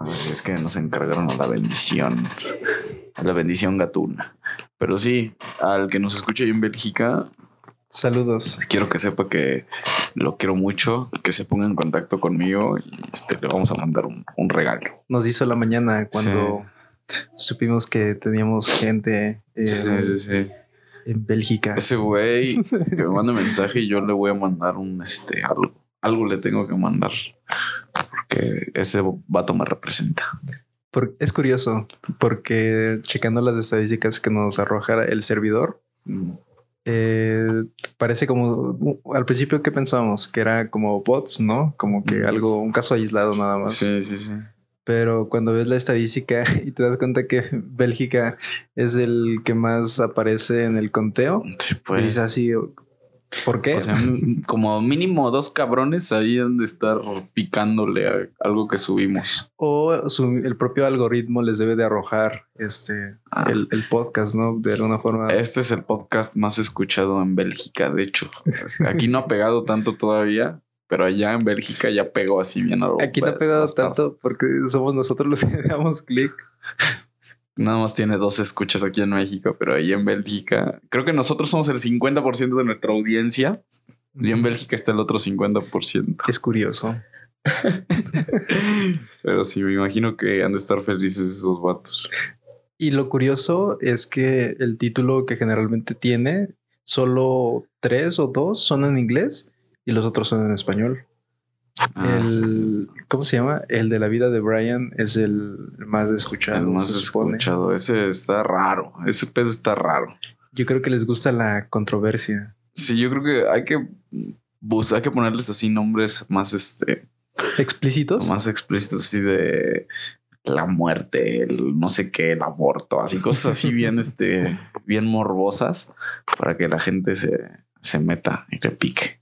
Así es que nos encargaron a la bendición. A la bendición gatuna. Pero sí, al que nos escuche ahí en Bélgica, Saludos. quiero que sepa que lo quiero mucho, que se ponga en contacto conmigo y este, le vamos a mandar un, un regalo. Nos hizo la mañana cuando supimos que teníamos gente eh, Sí, sí, sí. en Bélgica. Ese güey que me manda mensaje y yo le voy a mandar un este algo. Algo le tengo que mandar. Porque ese vato me representa. Es curioso porque checando las estadísticas que nos arroja el servidor, Mm, eh, parece como al principio que pensábamos que era como bots, ¿no? Como que Ujú. algo, un caso aislado nada más. Sí, sí, sí. Pero cuando ves la estadística y te das cuenta que Bélgica es el que más aparece en el conteo, Sí, pues, pues. dices así, ¿por qué? O sea, como mínimo dos cabrones ahí han de estar picándole a algo que subimos. o su- el propio algoritmo les debe de arrojar este Ah. el, el podcast, ¿no? De alguna forma. Este es el podcast más escuchado en Bélgica, de hecho. Aquí no ha pegado tanto todavía, pero allá en Bélgica ya pegó así bien a Aquí no ha pegado tanto porque somos nosotros los que damos clic. Nada más tiene dos escuchas aquí en México, pero ahí en Bélgica, creo que nosotros somos el 50% de nuestra audiencia y en Bélgica está el otro 50%. Es curioso. Pero sí, me imagino que han de estar felices esos vatos. Y lo curioso es que el título que generalmente tiene, solo tres o dos son en inglés y los otros son en español. Ah, el, ¿cómo se llama? El de la vida de Brian es el más escuchado. El más escuchado. Ese está raro. Ese pedo está raro. Yo creo que les gusta la controversia. Sí, yo creo que hay que bus- hay que ponerles así nombres más este ¿Explícitos? más explícitos así de la muerte, el no sé qué, el aborto, así cosas así bien este bien morbosas para que la gente se, se meta y le pique.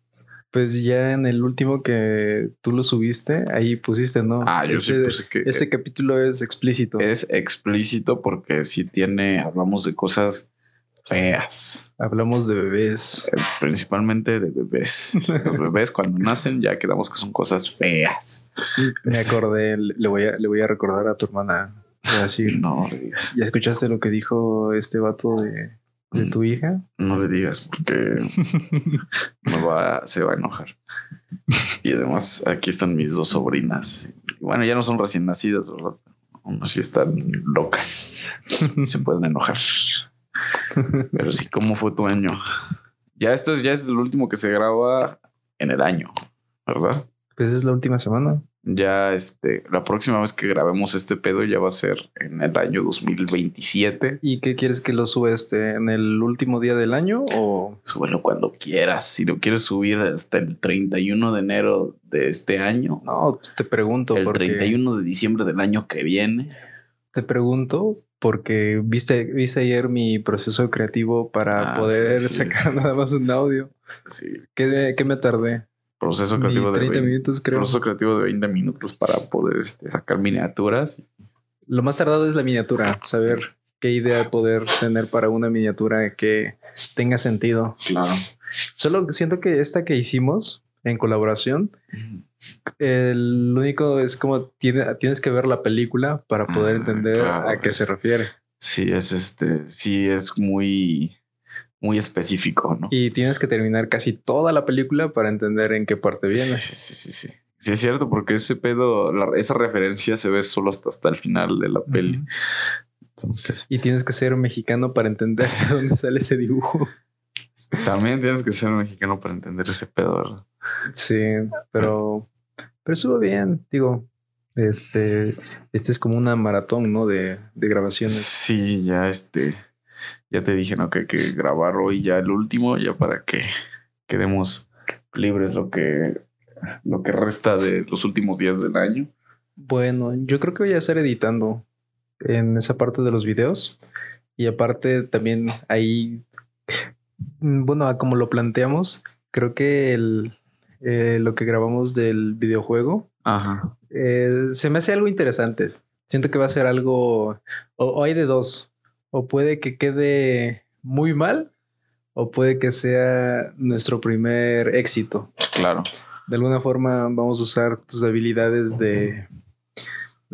Pues ya en el último que tú lo subiste, ahí pusiste, ¿no? Ah, yo sí ese, puse que ese capítulo es explícito. es explícito porque si tiene hablamos de cosas feas, Hablamos de bebés. eh, principalmente de bebés. Los bebés cuando nacen ya quedamos que son cosas feas. Me acordé, le voy a, le voy a recordar a tu hermana. Voy a decir, No. ¿ya escuchaste lo que dijo este vato de, de tu hija? No le digas porque me va, se va a enojar. Y además aquí están mis dos sobrinas. Bueno, ya no son recién nacidas, ¿verdad? Aún así están locas. Se pueden enojar. Pero sí, ¿cómo fue tu año? Ya esto es, ya es el último que se graba en el año, ¿verdad? Pues es la última semana. Ya este, la próxima vez que grabemos este pedo ya va a ser en el año 2027. ¿Y qué quieres que lo suba este en el último día del año o Súbelo cuando quieras. Si lo quieres subir hasta el 31 de enero de este año, no? Te pregunto el porque 31 de diciembre del año que viene. te pregunto porque viste viste ayer mi proceso creativo para Ah, poder sí, sí, sacar sí. nada más un audio. Sí, ¿Qué, qué me tardé? Proceso creativo de 30 vein- minutos creo. proceso creativo de 20 minutos para poder este, sacar miniaturas. Lo más tardado es la miniatura, saber qué idea poder tener para una miniatura que tenga sentido. Claro. Solo siento que esta que hicimos en colaboración, el único es como tiene- tienes que ver la película para poder Ah, entender claro. a qué se refiere. Sí, es este, sí es muy, muy específico, ¿no? Y tienes que terminar casi toda la película para entender en qué parte viene. Sí, sí, sí, sí. Sí, es cierto, porque ese pedo, la- esa referencia se ve solo hasta, hasta el final de la peli. Entonces, Y tienes que ser mexicano para entender de dónde sale ese dibujo. también tienes que ser mexicano para entender ese pedo, ¿verdad? Sí, pero, pero estuvo bien. Digo, este, este es como una maratón, ¿no? De, de grabaciones. Sí, ya este, ya te dije, ¿no? Que hay que grabar hoy ya el último, ya para que quedemos libres lo que, lo que resta de los últimos días del año. Bueno, yo creo que voy a estar editando en esa parte de los videos. Y aparte también ahí, mm, bueno, como lo planteamos, creo que el, eh, lo que grabamos del videojuego Ajá. eh, se me hace algo interesante. Siento que va a ser algo, o, o hay de dos, o puede que quede muy mal, o puede que sea nuestro primer éxito. Claro. De alguna forma vamos a usar tus habilidades de,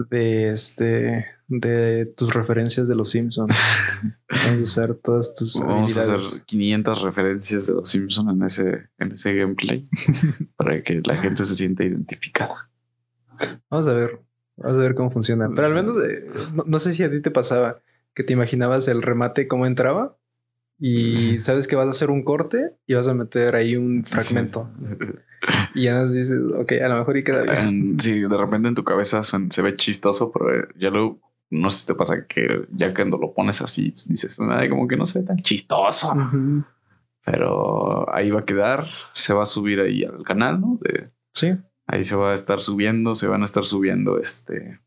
de este de tus referencias de los Simpsons. Vamos a usar todas tus Vamos a hacer 500 referencias de los Simpsons en ese, en ese gameplay para que la gente se sienta identificada. Vamos a ver. Vamos a ver cómo funciona. Pero al menos eh, no, no sé si a ti te pasaba que te imaginabas el remate cómo entraba y sabes que vas a hacer un corte y vas a meter ahí un fragmento y ya nos dices, ok, a lo mejor y queda bien. Sí, de repente en tu cabeza son- se ve chistoso, pero ya luego no sé si te pasa que ya cuando lo pones así dices, "Ay, como que no se ve tan chistoso. Ujú. Pero ahí va a quedar, se va a subir ahí al canal, ¿no? De, Sí. ahí se va a estar subiendo, se van a estar subiendo este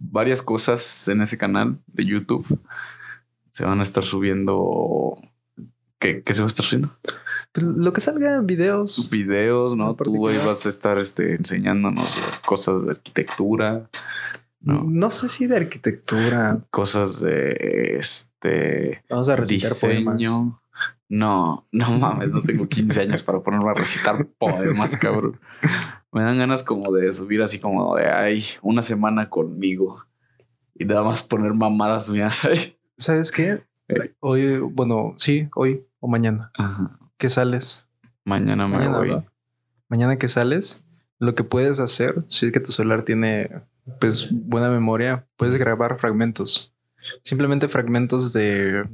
varias cosas en ese canal de YouTube. Se van a estar subiendo. ¿Qué, qué se va a estar subiendo? Pues lo que salga, videos. Videos, ¿no? Tú ahí vas a estar este, enseñándonos cosas de arquitectura, ¿no? No sé si de arquitectura. Cosas de este Vamos a recitar poemas. diseño. No, no mames, no tengo 15 años para ponerme a recitar poemas, cabrón. Me dan ganas como de subir así como de ay, una semana conmigo y nada más poner mamadas mías ahí. ¿Sabes qué? Eh. Hoy, bueno, sí, hoy o mañana. Ajá. ¿Qué sales? Mañana me Mañana, voy. Mañana que sales, lo que puedes hacer, si es que tu celular tiene pues buena memoria, puedes grabar fragmentos. Simplemente fragmentos de,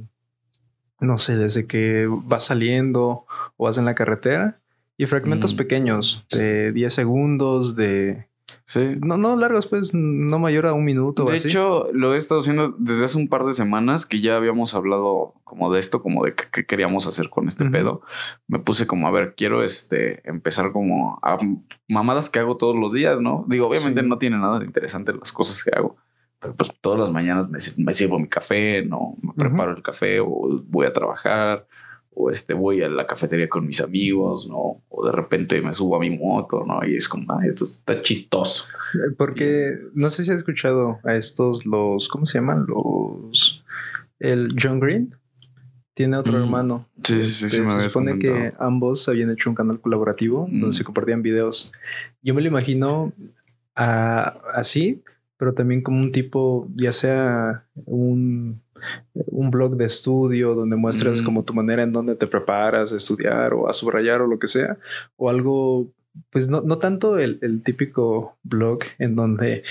no sé, desde que vas saliendo o vas en la carretera y fragmentos Mm. pequeños de 10 segundos, de... Sí. No, no largos, pues no mayor a un minuto. o De así. hecho, lo he estado haciendo desde hace un par de semanas que ya habíamos hablado como de esto, como de qué queríamos hacer con este pedo. Me puse como, a ver, quiero este empezar como a mamadas que hago todos los días, ¿no? Digo, obviamente Sí. no tiene nada de interesante las cosas que hago, pero pues todas las mañanas me, me sirvo mi café, ¿no? Me preparo el café o voy a trabajar o este voy a la cafetería con mis amigos, ¿no? O de repente me subo a mi moto, ¿no? Y es como, ah, esto está chistoso. Eh, Porque no sé si has escuchado a estos, los, ¿cómo se llaman? Los, el John Green tiene otro Mm. hermano. Sí, sí, sí, se supone que ambos habían hecho un canal colaborativo Mm. donde se compartían videos. Yo me lo imagino así, pero también como un tipo, ya sea un, un blog de estudio donde muestras Mm. como tu manera en donde te preparas a estudiar o a subrayar o lo que sea, o algo pues no, no tanto el, el típico blog en donde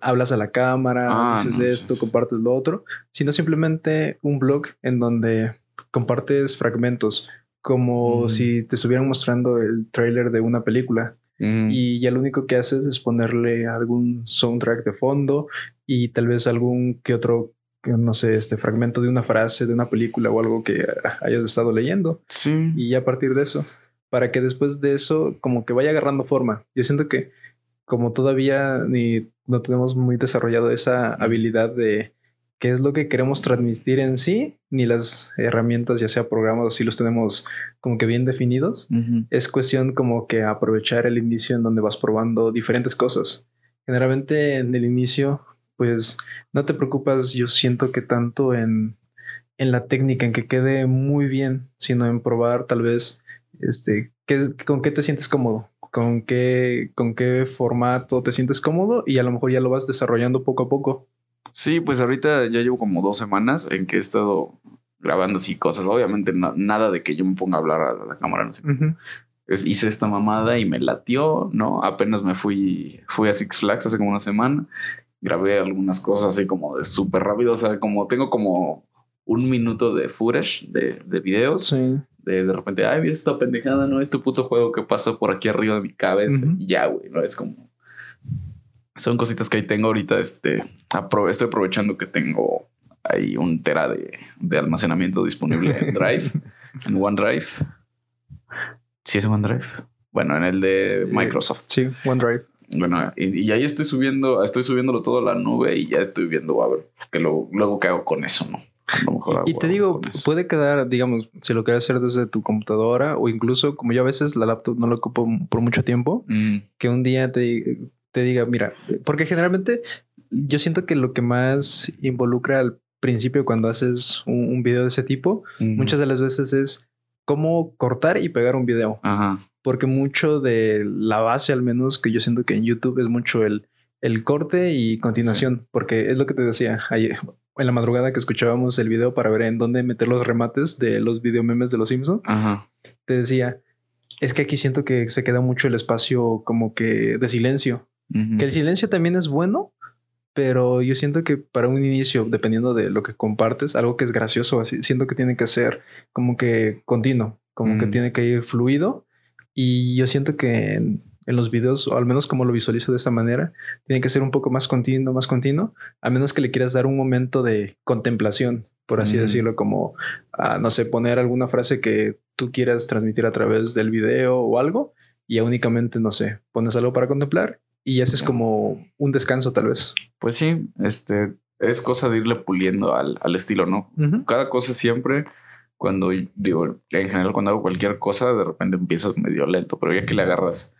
hablas a la cámara, Ah, dices no, esto, sí. compartes lo otro, sino simplemente un blog en donde compartes fragmentos, como Mm. si te estuvieran mostrando el tráiler de una película Mm. y ya lo único que haces es ponerle algún soundtrack de fondo y tal vez algún que otro, no sé, este fragmento de una frase de una película o algo que hayas estado leyendo Sí. y a partir de eso, para que después de eso como que vaya agarrando forma. Yo siento que como todavía ni no tenemos muy desarrollado esa habilidad de qué es lo que queremos transmitir en sí, ni las herramientas, ya sea programas si los tenemos como que bien definidos, Ujú. es cuestión como que aprovechar el inicio en donde vas probando diferentes cosas. Generalmente en el inicio, pues no te preocupas, yo siento que tanto en, en la técnica, en que quede muy bien, sino en probar tal vez este, qué, con qué te sientes cómodo, con qué, con qué formato te sientes cómodo y a lo mejor ya lo vas desarrollando poco a poco. Sí, pues ahorita ya llevo como dos semanas en que he estado grabando así cosas. Obviamente na- nada de que yo me ponga a hablar a la cámara. No sé. Es- hice esta mamada y me latió, ¿no? Apenas me fui, fui a Six Flags hace como una semana. Grabé algunas cosas así como de súper rápido. O sea, como tengo como un minuto de footage de, de videos. Sí. De, de repente, ay, mira esta pendejada, ¿no? Este puto juego que pasa por aquí arriba de mi cabeza. Y ya, güey, ¿no? Es como... Son cositas que ahí tengo ahorita. Este, apro- estoy aprovechando que tengo ahí un tera de, de almacenamiento disponible en Drive, en OneDrive. Sí, es OneDrive. Bueno, en el de Microsoft. Sí, OneDrive. Bueno, y, y ahí estoy subiendo, estoy subiéndolo todo a la nube y ya estoy viendo a ver que lo, luego qué hago con eso, ¿no? A lo mejor Y hago te digo, puede quedar, digamos, si lo quieres hacer desde tu computadora o incluso como yo a veces la laptop no lo ocupo por mucho tiempo, Mm, que un día te, te diga, mira, porque generalmente yo siento que lo que más involucra al principio cuando haces un, un video de ese tipo, mm. muchas de las veces es cómo cortar y pegar un video, Ajá. Porque mucho de la base al menos que yo siento que en YouTube es mucho el, el corte y continuación, porque es lo que te decía ayer, en la madrugada que escuchábamos el video para ver en dónde meter los remates de los video memes de los Simpsons. Te decía, es que aquí siento que se queda mucho el espacio como que de silencio. Que el silencio también es bueno, pero yo siento que para un inicio, dependiendo de lo que compartes, algo que es gracioso, así, siento que tiene que ser como que continuo, como que tiene que ir fluido. Y yo siento que en, los videos, o al menos como lo visualizo de esa manera, tiene que ser un poco más continuo, más continuo, a menos que le quieras dar un momento de contemplación, por así decirlo, como, ah, no sé, poner alguna frase que tú quieras transmitir a través del video o algo, y ya únicamente, no sé, pones algo para contemplar y haces como un descanso tal vez. Pues sí, este es cosa de irle puliendo al, estilo, ¿no? Cada cosa siempre, cuando digo, en general cuando hago cualquier cosa, de repente empiezas medio lento, pero ya que le agarras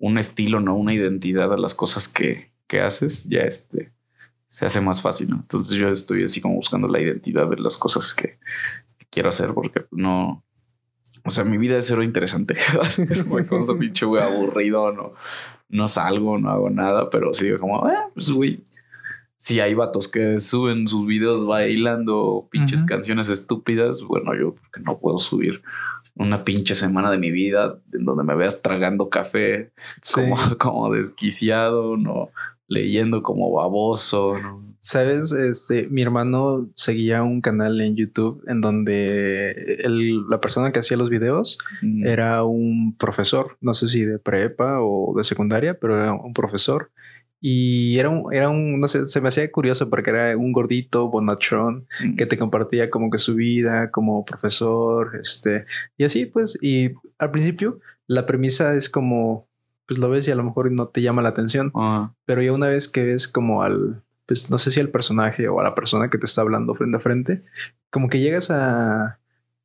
un estilo, no una identidad a las cosas que, que haces, ya este se hace más fácil, ¿no? Entonces yo estoy así como buscando la identidad de las cosas que, quiero hacer, porque no, o sea, mi vida es cero interesante. es cosa pinche güey aburrido, no, no salgo, no hago nada, pero sí digo como, eh, pues güey, si hay vatos que suben sus videos bailando pinches canciones estúpidas, bueno, yo porque no puedo subir una pinche semana de mi vida en donde me veas tragando café como, como desquiciado, no leyendo como baboso, ¿no? Sabes, este, mi hermano seguía un canal en YouTube en donde la persona que hacía los videos mm. era un profesor, no sé si de prepa o de secundaria, pero era un profesor. Y era un, era un, no sé, se me hacía curioso porque era un gordito bonachón mm. que te compartía como que su vida como profesor, este, y así pues, y al principio la premisa es como, pues lo ves y a lo mejor no te llama la atención, pero ya una vez que ves como al, pues no sé si al personaje o a la persona que te está hablando frente a frente, como que llegas a,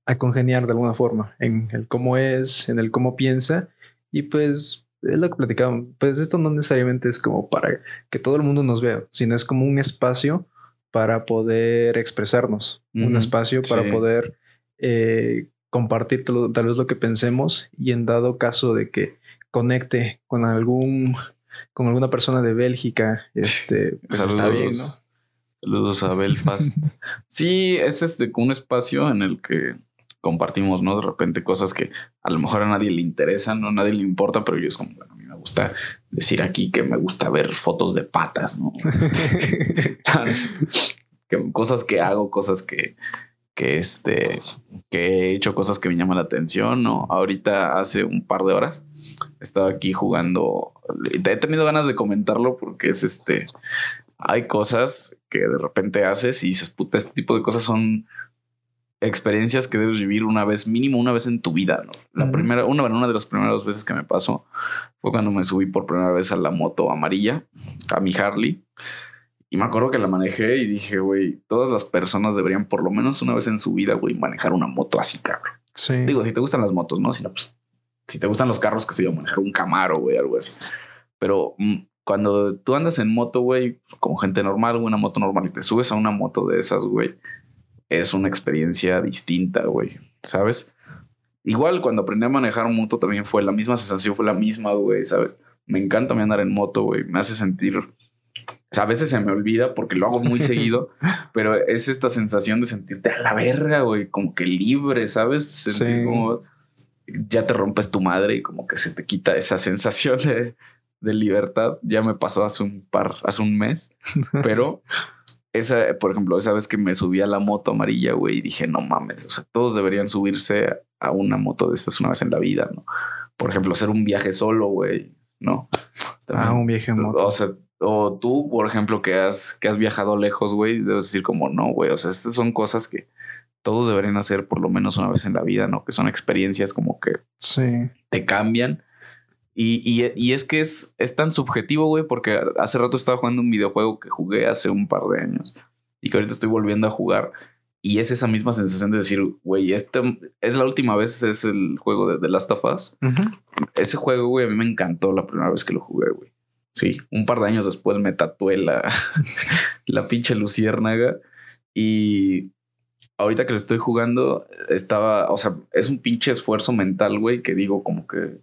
a congeniar de alguna forma en el cómo es, en el cómo piensa y pues es lo que platicamos, pues esto no necesariamente es como para que todo el mundo nos vea, sino es como un espacio para poder expresarnos, un espacio para poder eh, compartir tal vez lo que pensemos y en dado caso de que conecte con algún con alguna persona de Bélgica, este, pues está bien, ¿no? Saludos a Belfast. sí, es este un espacio en el que compartimos, ¿no? De repente cosas que a lo mejor a nadie le interesan, no a nadie le importa, pero yo es como, bueno, a mí me gusta decir aquí que me gusta ver fotos de patas, ¿no? que, cosas que hago, cosas que, que este, que he hecho cosas que me llaman la atención, ¿no? Ahorita hace un par de horas estaba aquí jugando. He tenido ganas de comentarlo porque es este. Hay cosas que de repente haces y dices, puta, este tipo de cosas son experiencias que debes vivir una vez, mínimo una vez en tu vida, ¿no? La primera, una, una de las primeras veces que me pasó fue cuando me subí por primera vez a la moto amarilla, a mi Harley. Y me acuerdo que la manejé y dije, güey, todas las personas deberían por lo menos una vez en su vida, güey, manejar una moto así, cabrón. Sí. Digo, si te gustan las motos, ¿no? Si no, pues si te gustan los carros, que se yo, manejar un Camaro, güey, algo así. Pero mm, cuando tú andas en moto, güey, como gente normal, una moto normal, y te subes a una moto de esas, güey, es una experiencia distinta, güey, ¿sabes? Igual cuando aprendí a manejar moto también fue la misma sensación, fue la misma, güey, ¿sabes? Me encanta andar en moto, güey, me hace sentir... a veces se me olvida porque lo hago muy seguido, pero es esta sensación de sentirte a la verga, güey, como que libre, ¿sabes? Sentir como ya te rompes tu madre y como que se te quita esa sensación de, libertad. Ya me pasó hace un par, hace un mes, pero esa, por ejemplo, esa vez que me subí a la moto amarilla, güey, y dije, no mames, o sea, todos deberían subirse a una moto de estas una vez en la vida, ¿no? Por ejemplo, hacer un viaje solo, güey, ¿no? ah, un viaje en moto. O sea, o tú, por ejemplo, que has, que has viajado lejos, güey, debes decir como no, güey, o sea, estas son cosas que todos deberían hacer por lo menos una vez en la vida, ¿no? Que son experiencias como que te cambian. Y, y, es que es, es tan subjetivo, güey, porque hace rato estaba jugando un videojuego que jugué hace un par de años y que ahorita estoy volviendo a jugar. Y es esa misma sensación de decir, güey, este es la última vez, es el juego de The Last of Us. Ese juego, güey, a mí me encantó la primera vez que lo jugué, güey. Sí, un par de años después me tatué la, la pinche luciérnaga y ahorita que lo estoy jugando, estaba, o sea, es un pinche esfuerzo mental, güey, que digo como que,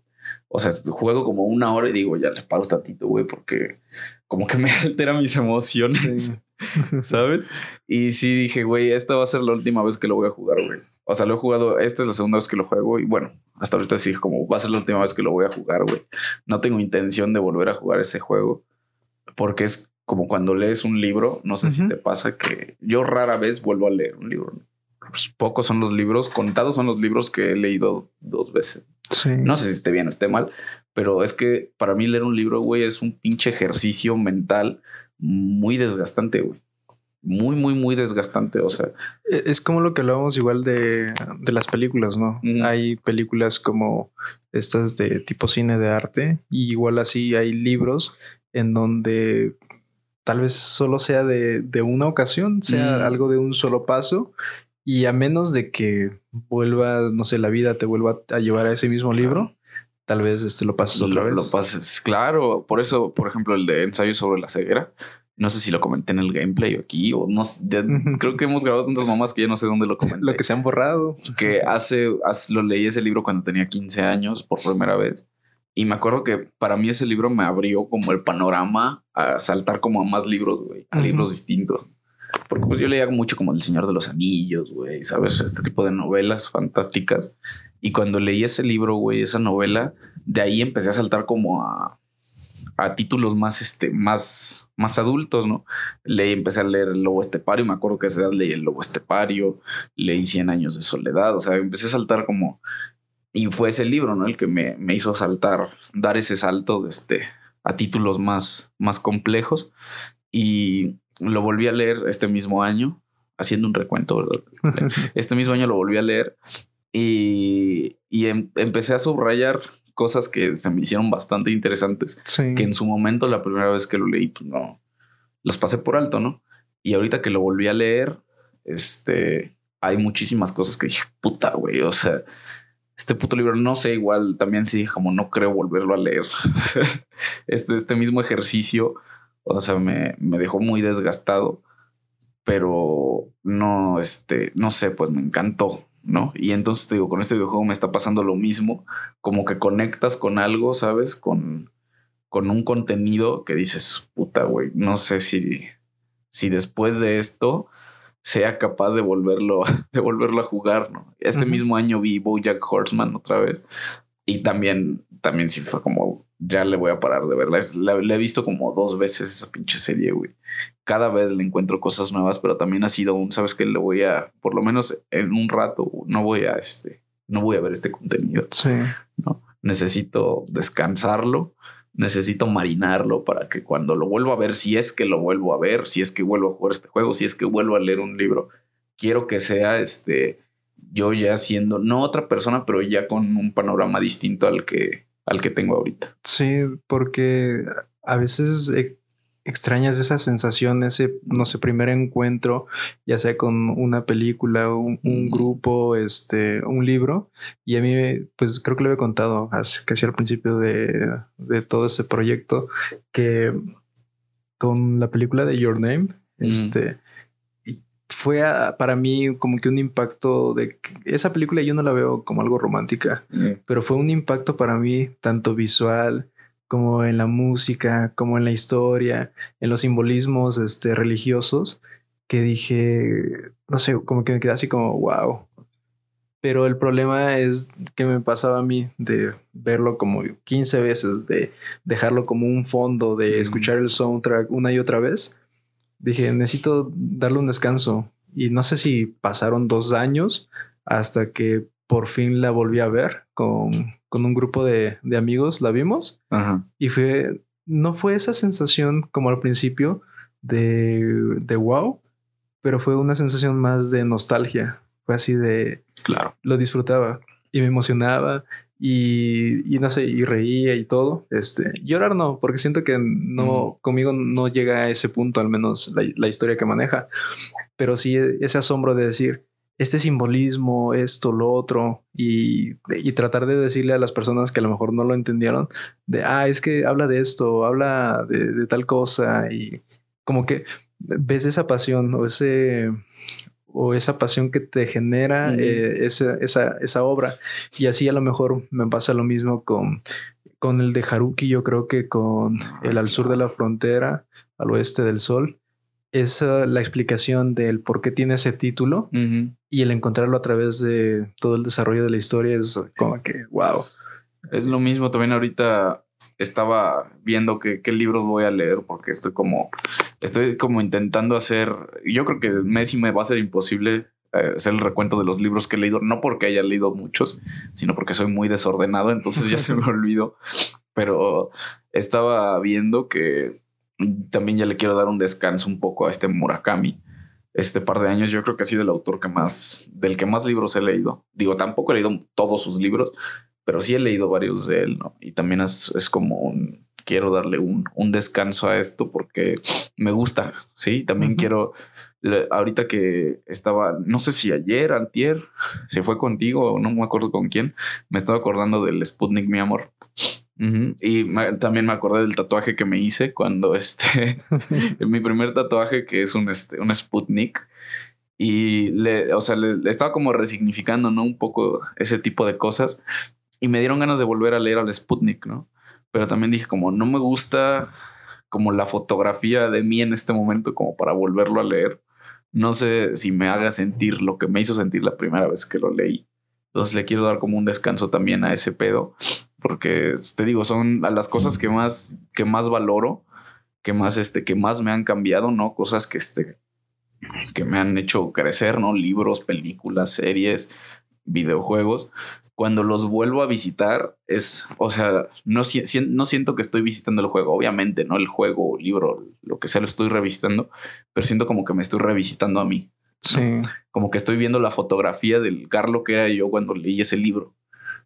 O sea, juego como una hora y digo, ya le paro tantito, güey, porque como que me altera mis emociones, ¿sabes? Y sí dije, güey, esta va a ser la última vez que lo voy a jugar, güey. O sea, lo he jugado, esta es la segunda vez que lo juego y bueno, hasta ahorita sí, como va a ser la última vez que lo voy a jugar, güey. No tengo intención de volver a jugar ese juego porque es como cuando lees un libro, no sé si te pasa que yo rara vez vuelvo a leer un libro. Pues pocos son los libros, contados son los libros que he leído dos veces. No sé si esté bien o esté mal, pero es que para mí leer un libro, güey, es un pinche ejercicio mental muy desgastante, güey. Muy, muy, muy desgastante. O sea, e, es como lo que hablábamos igual de, de las películas, ¿no? Hay películas como estas de tipo cine de arte, y igual así hay libros en donde tal vez solo sea de, de una ocasión, sea mm. algo de un solo paso, y a menos de que vuelva, no sé, la vida te vuelva a llevar a ese mismo libro, tal vez este lo pases otra vez. Lo pases, claro. Por eso, por ejemplo, el de ensayo sobre la ceguera. No sé si lo comenté en el gameplay aquí o no. creo que hemos grabado tantas mamás que ya no sé dónde lo comenté. lo que se han borrado. Que hace, hace, lo leí ese libro cuando tenía 15 años por primera vez. Y me acuerdo que para mí ese libro me abrió como el panorama a saltar como a más libros, güey, a libros distintos. Porque pues yo leía mucho como El Señor de los Anillos, güey, ¿sabes? Este tipo de novelas fantásticas. Y cuando leí ese libro, güey, esa novela, de ahí empecé a saltar como a, a títulos más, este, más, más adultos, ¿no? Leí, empecé a leer El Lobo Estepario, me acuerdo que a esa edad leí El Lobo Estepario, leí Cien Años de Soledad, o sea, empecé a saltar como... Y fue ese libro, ¿no? El que me, me hizo saltar, dar ese salto de este, a títulos más, más complejos. Y lo volví a leer este mismo año, haciendo un recuento, ¿verdad? este mismo año lo volví a leer y, em, empecé a subrayar cosas que se me hicieron bastante interesantes, que en su momento, la primera vez que lo leí, pues no, los pasé por alto, ¿no? Y ahorita que lo volví a leer, este, hay muchísimas cosas que dije, puta, güey, o sea, este puto libro, no sé, igual también sí, como no creo volverlo a leer. este, este mismo ejercicio o sea, me, me dejó muy desgastado, pero no, este, no sé, pues me encantó, ¿no? Y entonces te digo, con este videojuego me está pasando lo mismo, como que conectas con algo, ¿sabes? Con, con un contenido que dices, puta, güey, no sé si, si después de esto sea capaz de volverlo, de volverlo a jugar, ¿no? Este mismo año vi Bojack Horseman otra vez y también, también sí fue como ya le voy a parar de verla. la, he visto como dos veces esa pinche serie, güey. Cada vez le encuentro cosas nuevas, pero también ha sido un, sabes que le voy a, por lo menos en un rato, no voy a este, no voy a ver este contenido. Sí. No, necesito descansarlo, necesito marinarlo para que cuando lo vuelva a ver, si es que lo vuelvo a ver, si es que vuelvo a jugar este juego, si es que vuelvo a leer un libro, quiero que sea este, yo ya siendo, no otra persona, pero ya con un panorama distinto al que al que tengo ahorita. Sí, porque a veces eh, extrañas esa sensación, ese, no sé, primer encuentro, ya sea con una película, un, un grupo, este, un libro. Y a mí, pues creo que lo he contado casi al principio de, de, todo este proyecto, que con la película de Your Name, este, fue para mí como que un impacto de esa película yo no la veo como algo romántica, mm. pero fue un impacto para mí tanto visual como en la música, como en la historia, en los simbolismos este, religiosos, que dije, no sé, como que me quedé así como, wow. Pero el problema es que me pasaba a mí de verlo como 15 veces, de dejarlo como un fondo, de mm. escuchar el soundtrack una y otra vez dije, necesito darle un descanso. Y no sé si pasaron dos años hasta que por fin la volví a ver con, con un grupo de, de, amigos, la vimos. Y fue, no fue esa sensación como al principio de, de wow, pero fue una sensación más de nostalgia. Fue así de, claro, lo disfrutaba y me emocionaba y, no sé, y reía y todo. Este, llorar no, porque siento que no, conmigo no llega a ese punto, al menos la, historia que maneja, pero sí ese asombro de decir, este simbolismo, esto, lo otro, y, y, tratar de decirle a las personas que a lo mejor no lo entendieron, de, ah, es que habla de esto, habla de, de tal cosa, y como que ves esa pasión o ese, o esa pasión que te genera eh, esa, esa, esa, obra. Y así a lo mejor me pasa lo mismo con, con el de Haruki, yo creo que con el al sur de la frontera, al oeste del sol. Es la explicación del por qué tiene ese título y el encontrarlo a través de todo el desarrollo de la historia es como que, wow. Es lo mismo también ahorita estaba viendo qué libros voy a leer porque estoy como, estoy como intentando hacer, yo creo que Messi me va a ser imposible eh, hacer el recuento de los libros que he leído, no porque haya leído muchos, sino porque soy muy desordenado, entonces ya se me olvidó, pero estaba viendo que también ya le quiero dar un descanso un poco a este Murakami. Este par de años yo creo que ha sido el autor que más, del que más libros he leído. Digo, tampoco he leído todos sus libros, pero sí he leído varios de él, ¿no? Y también es, es como un, quiero darle un, un, descanso a esto porque me gusta, ¿sí? También quiero, ahorita que estaba, no sé si ayer, antier, se fue contigo o no me acuerdo con quién, me estaba acordando del Sputnik, mi amor. Y también me acordé del tatuaje que me hice cuando este, mi primer tatuaje que es un, este, un Sputnik y le, o sea, le, estaba como resignificando, ¿no? Un poco ese tipo de cosas y me dieron ganas de volver a leer al Sputnik, ¿no? Pero también dije como no me gusta como la fotografía de mí en este momento como para volverlo a leer. No sé si me haga sentir lo que me hizo sentir la primera vez que lo leí. Entonces le quiero dar como un descanso también a ese pedo, porque te digo, son las cosas que más, que más valoro, que más, este, que más me han cambiado, ¿no? Cosas que, este, que me han hecho crecer, ¿no? Libros, películas, series, videojuegos, cuando los vuelvo a visitar es, o sea, no, no siento que estoy visitando el juego, obviamente, ¿no? El juego, libro, lo que sea, lo estoy revisitando, pero siento como que me estoy revisitando a mí. Sí. Como que estoy viendo la fotografía del Carlo que era yo cuando leí ese libro,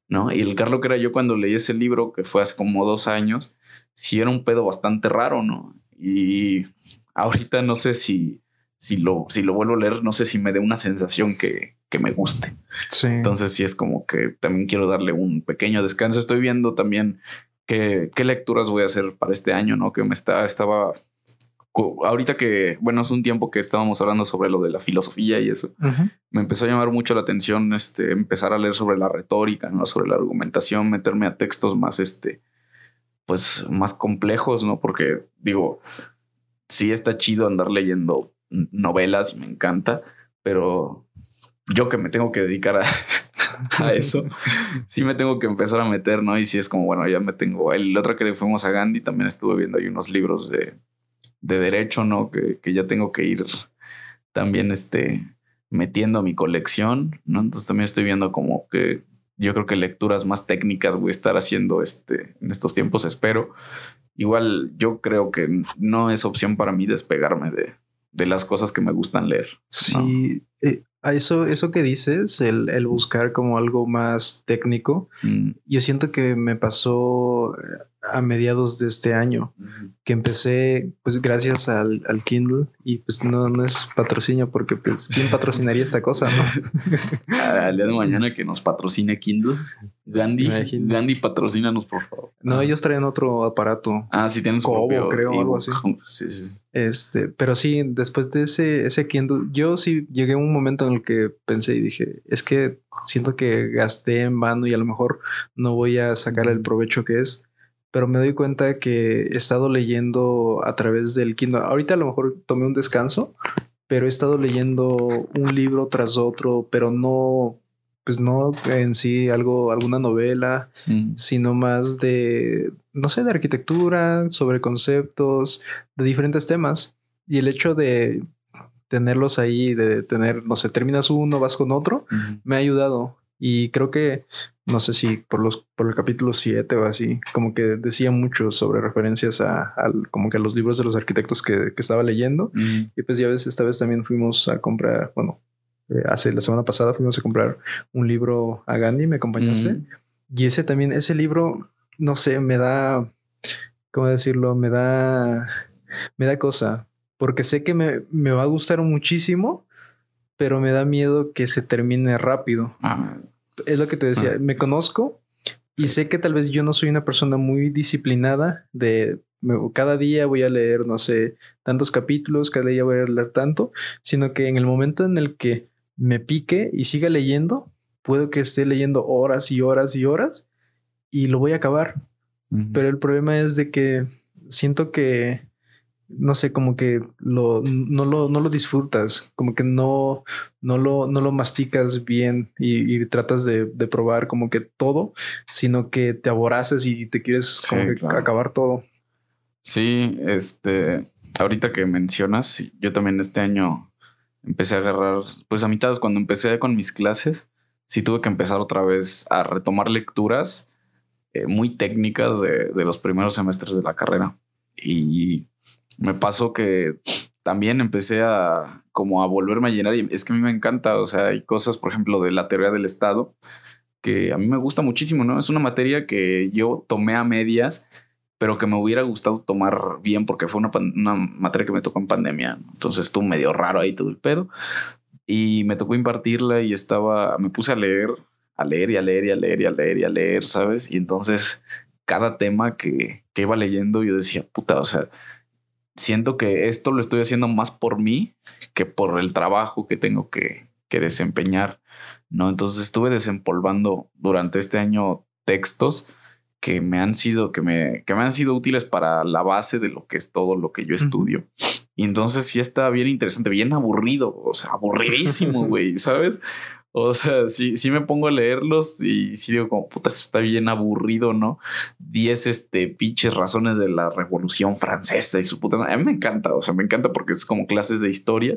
¿no? Y el Carlo que era yo cuando leí ese libro, que fue hace como dos años, sí era un pedo bastante raro, ¿no? Y ahorita no sé si, si lo, si lo vuelvo a leer, no sé si me dé una sensación que, que me guste. Entonces sí es como que también quiero darle un pequeño descanso. Estoy viendo también qué, qué lecturas voy a hacer para este año, ¿no? Que me está, estaba ahorita que, bueno, es un tiempo que estábamos hablando sobre lo de la filosofía y eso, me empezó a llamar mucho la atención este, empezar a leer sobre la retórica, ¿no? sobre la argumentación, meterme a textos más, este, pues, más complejos, ¿no? Porque digo, sí está chido andar leyendo novelas y me encanta, pero yo que me tengo que dedicar a, eso, sí me tengo que empezar a meter, ¿no? Y si es como, bueno, ya me tengo. El otro que fuimos a Gandhi también estuve viendo ahí unos libros de, de derecho, ¿no? Que, que, ya tengo que ir también este, metiendo a mi colección, ¿no? Entonces también estoy viendo como que yo creo que lecturas más técnicas voy a estar haciendo este, en estos tiempos, espero. Igual yo creo que no es opción para mí despegarme de, de las cosas que me gustan leer. Sí, eh, a eso, eso que dices, el, el, buscar como algo más técnico, mm. yo siento que me pasó a mediados de este año, que empecé pues gracias al, al, Kindle y pues no, no es patrocinio porque pues quién patrocinaría esta cosa, ¿no? Al día de mañana que nos patrocine Kindle. Gandhi, Gandhi, patrocínanos, por favor. No, ellos traen otro aparato. Ah, sí, tienen su propio creo, algo así. Sí, sí. Este, pero sí, después de ese, ese Kindle, yo sí llegué a un momento en el que pensé y dije, es que siento que gasté en vano y a lo mejor no voy a sacar el provecho que es pero me doy cuenta que he estado leyendo a través del Kindle. Ahorita a lo mejor tomé un descanso, pero he estado leyendo un libro tras otro, pero no, pues no en sí algo, alguna novela, mm. sino más de, no sé, de arquitectura, sobre conceptos, de diferentes temas. Y el hecho de tenerlos ahí, de tener, no sé, terminas uno, vas con otro, me ha ayudado. Y creo que, no sé si por los por el capítulo 7 o así, como que decía mucho sobre referencias a, como que a los libros de los arquitectos que, estaba leyendo. Y pues ya ves, esta vez también fuimos a comprar, bueno, eh, hace la semana pasada fuimos a comprar un libro a Gandhi, me acompañaste. Y ese también, ese libro, no sé, me da, ¿cómo decirlo? Me da, me da cosa, porque sé que me, me va a gustar muchísimo, pero me da miedo que se termine rápido. Ah. Es lo que te decía, ah. me conozco y sé que tal vez yo no soy una persona muy disciplinada de cada día voy a leer, no sé, tantos capítulos, cada día voy a leer tanto, sino que en el momento en el que me pique y siga leyendo, puedo que esté leyendo horas y horas y horas y lo voy a acabar. Pero el problema es de que siento que no sé, como que lo, no, lo, no lo disfrutas, como que no, no, lo, no lo masticas bien y, tratas de, probar como que todo, sino que te aboraces y te quieres acabar todo. Sí, este, ahorita que mencionas, yo también este año empecé a agarrar, pues a mitad cuando empecé con mis clases, sí tuve que empezar otra vez a retomar lecturas eh, muy técnicas de, de los primeros semestres de la carrera. Y me pasó que también empecé a como a volverme a llenar y es que a mí me encanta, o sea, hay cosas, por ejemplo, de la teoría del Estado que a mí me gusta muchísimo, ¿no? Es una materia que yo tomé a medias, pero que me hubiera gustado tomar bien porque fue una, una materia que me tocó en pandemia, entonces estuvo medio raro ahí todo el pedo y me tocó impartirla y estaba, me puse a leer, a leer y a leer y a leer y a leer y a leer, ¿sabes? Y entonces cada tema que, que iba leyendo yo decía, puta, o sea, siento que esto lo estoy haciendo más por mí que por el trabajo que tengo que, desempeñar, ¿no? Entonces estuve desempolvando durante este año textos que me han sido, que me, que me han sido útiles para la base de lo que es todo lo que yo estudio. Y entonces sí está bien interesante, bien aburrido, o sea, aburridísimo, güey, ¿sabes? O sea, sí, sí me pongo a leerlos y sí digo como, puta, eso está bien aburrido, ¿no? Diez, este, pinches razones de la Revolución Francesa y su puta... A mí me encanta, o sea, me encanta porque es como clases de historia,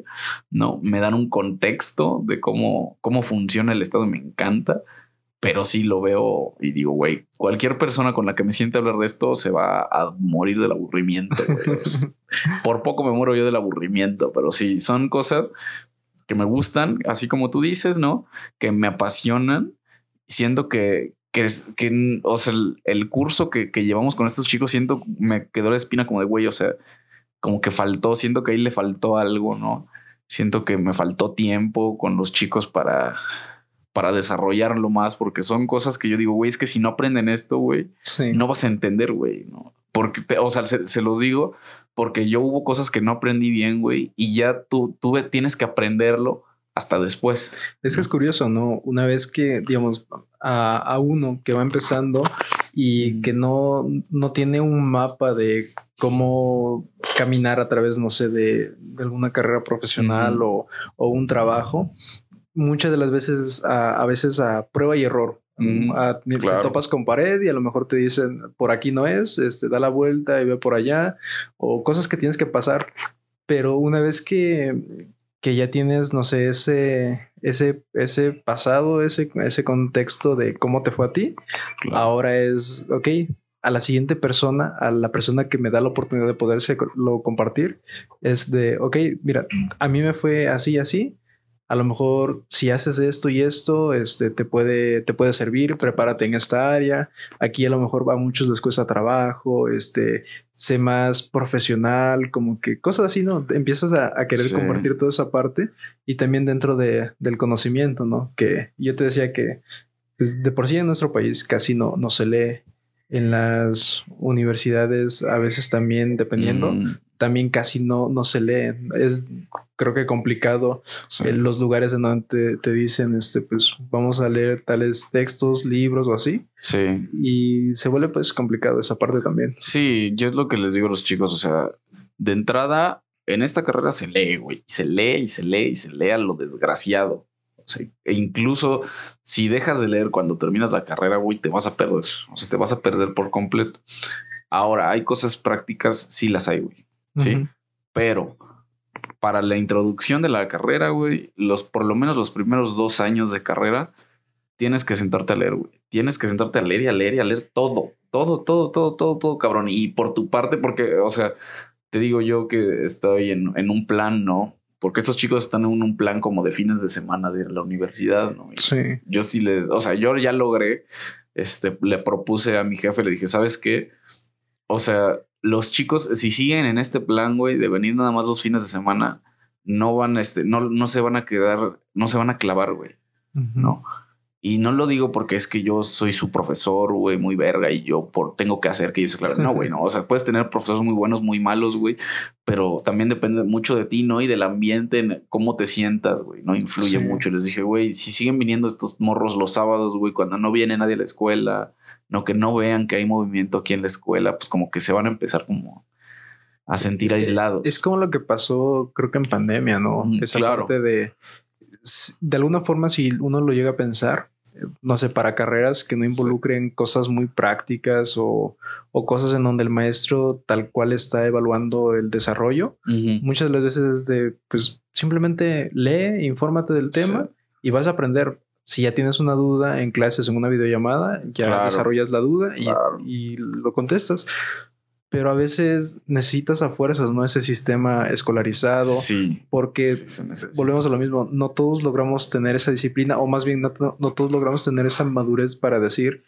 ¿no? Me dan un contexto de cómo, cómo funciona el Estado, me encanta, pero sí lo veo y digo, güey, cualquier persona con la que me siente hablar de esto se va a morir del aburrimiento. Por poco me muero yo del aburrimiento, pero sí, son cosas que me gustan, así como tú dices, ¿no? Que me apasionan, siendo que, que, que o sea, el, curso que, que, llevamos con estos chicos, siento, me quedó la espina como de güey, o sea, como que faltó, siento que ahí le faltó algo, ¿no? Siento que me faltó tiempo con los chicos para, para desarrollarlo más, porque son cosas que yo digo, güey, es que si no aprenden esto, güey, no vas a entender, güey, ¿no? Porque, o sea, se, se, los digo porque yo hubo cosas que no aprendí bien, güey, y ya tú, tú tienes que aprenderlo hasta después. Es que es curioso, ¿no? Una vez que, digamos, a, a uno que va empezando y que no, no tiene un mapa de cómo caminar a través, no sé, de, de alguna carrera profesional o, o, un trabajo, muchas de las veces, a, a veces a prueba y error. Ah, te topas con pared y a lo mejor te dicen por aquí no es, este, da la vuelta y ve por allá, o cosas que tienes que pasar. Pero una vez que, que ya tienes, no sé, ese, ese, ese pasado, ese, ese contexto de cómo te fue a ti, ahora es, ok, a la siguiente persona, a la persona que me da la oportunidad de poderse lo compartir, es de, ok, mira, a mí me fue así, así, a lo mejor si haces esto y esto, este, te puede, te puede servir, prepárate en esta área. Aquí a lo mejor a muchos les cuesta trabajo, este, sé más profesional, como que cosas así, ¿no? Empiezas a, querer compartir toda esa parte y también dentro de, del conocimiento, ¿no? Que yo te decía que pues, de por sí en nuestro país casi no, no se lee en las universidades, a veces también dependiendo, mm también casi no, no se lee. Es creo que complicado en los lugares en donde te, dicen, este, pues vamos a leer tales textos, libros o así. Sí. Y se vuelve pues complicado esa parte también. Sí, yo es lo que les digo a los chicos, o sea, de entrada, en esta carrera se lee, güey, se lee y se lee y se lee a lo desgraciado. O sea, e incluso si dejas de leer cuando terminas la carrera, güey, te vas a perder. O sea, te vas a perder por completo. Ahora, hay cosas prácticas, sí las hay, güey. Sí. Pero para la introducción de la carrera, güey, los, por lo menos los primeros dos años de carrera, tienes que sentarte a leer, güey. Tienes que sentarte a leer y a leer y a leer todo, todo, todo, todo, todo, todo, cabrón. Y por tu parte, porque, o sea, te digo yo que estoy en, en un plan, ¿no? Porque estos chicos están en un plan como de fines de semana de la universidad, ¿no? sí. Yo sí les, o sea, yo ya logré, este, le propuse a mi jefe, le dije, ¿sabes qué? O sea, los chicos, si siguen en este plan, güey, de venir nada más los fines de semana, no van, este, no, no se van a quedar, no se van a clavar, güey. No. Y no lo digo porque es que yo soy su profesor, güey, muy verga y yo por, tengo que hacer que yo sea claro. No, güey, no. O sea, puedes tener profesores muy buenos, muy malos, güey, pero también depende mucho de ti, ¿no? Y del ambiente, en cómo te sientas, güey, ¿no? Influye mucho. Les dije, güey, si siguen viniendo estos morros los sábados, güey, cuando no viene nadie a la escuela, no que no vean que hay movimiento aquí en la escuela, pues como que se van a empezar como a sentir aislados. Es como lo que pasó, creo que en pandemia, ¿no? Esa parte de de alguna forma, si uno lo llega a pensar, no sé, para carreras que no involucren cosas muy prácticas o, cosas en donde el maestro tal cual está evaluando el desarrollo, muchas de las veces es de, pues simplemente lee, infórmate del tema y vas a aprender. Si ya tienes una duda en clases, en una videollamada, ya desarrollas la duda y, y lo contestas pero a veces necesitas a fuerzas, ¿no? Ese sistema escolarizado. Sí. Porque volvemos a lo mismo, no todos logramos tener esa disciplina, o más bien no, no todos logramos tener esa madurez para decir,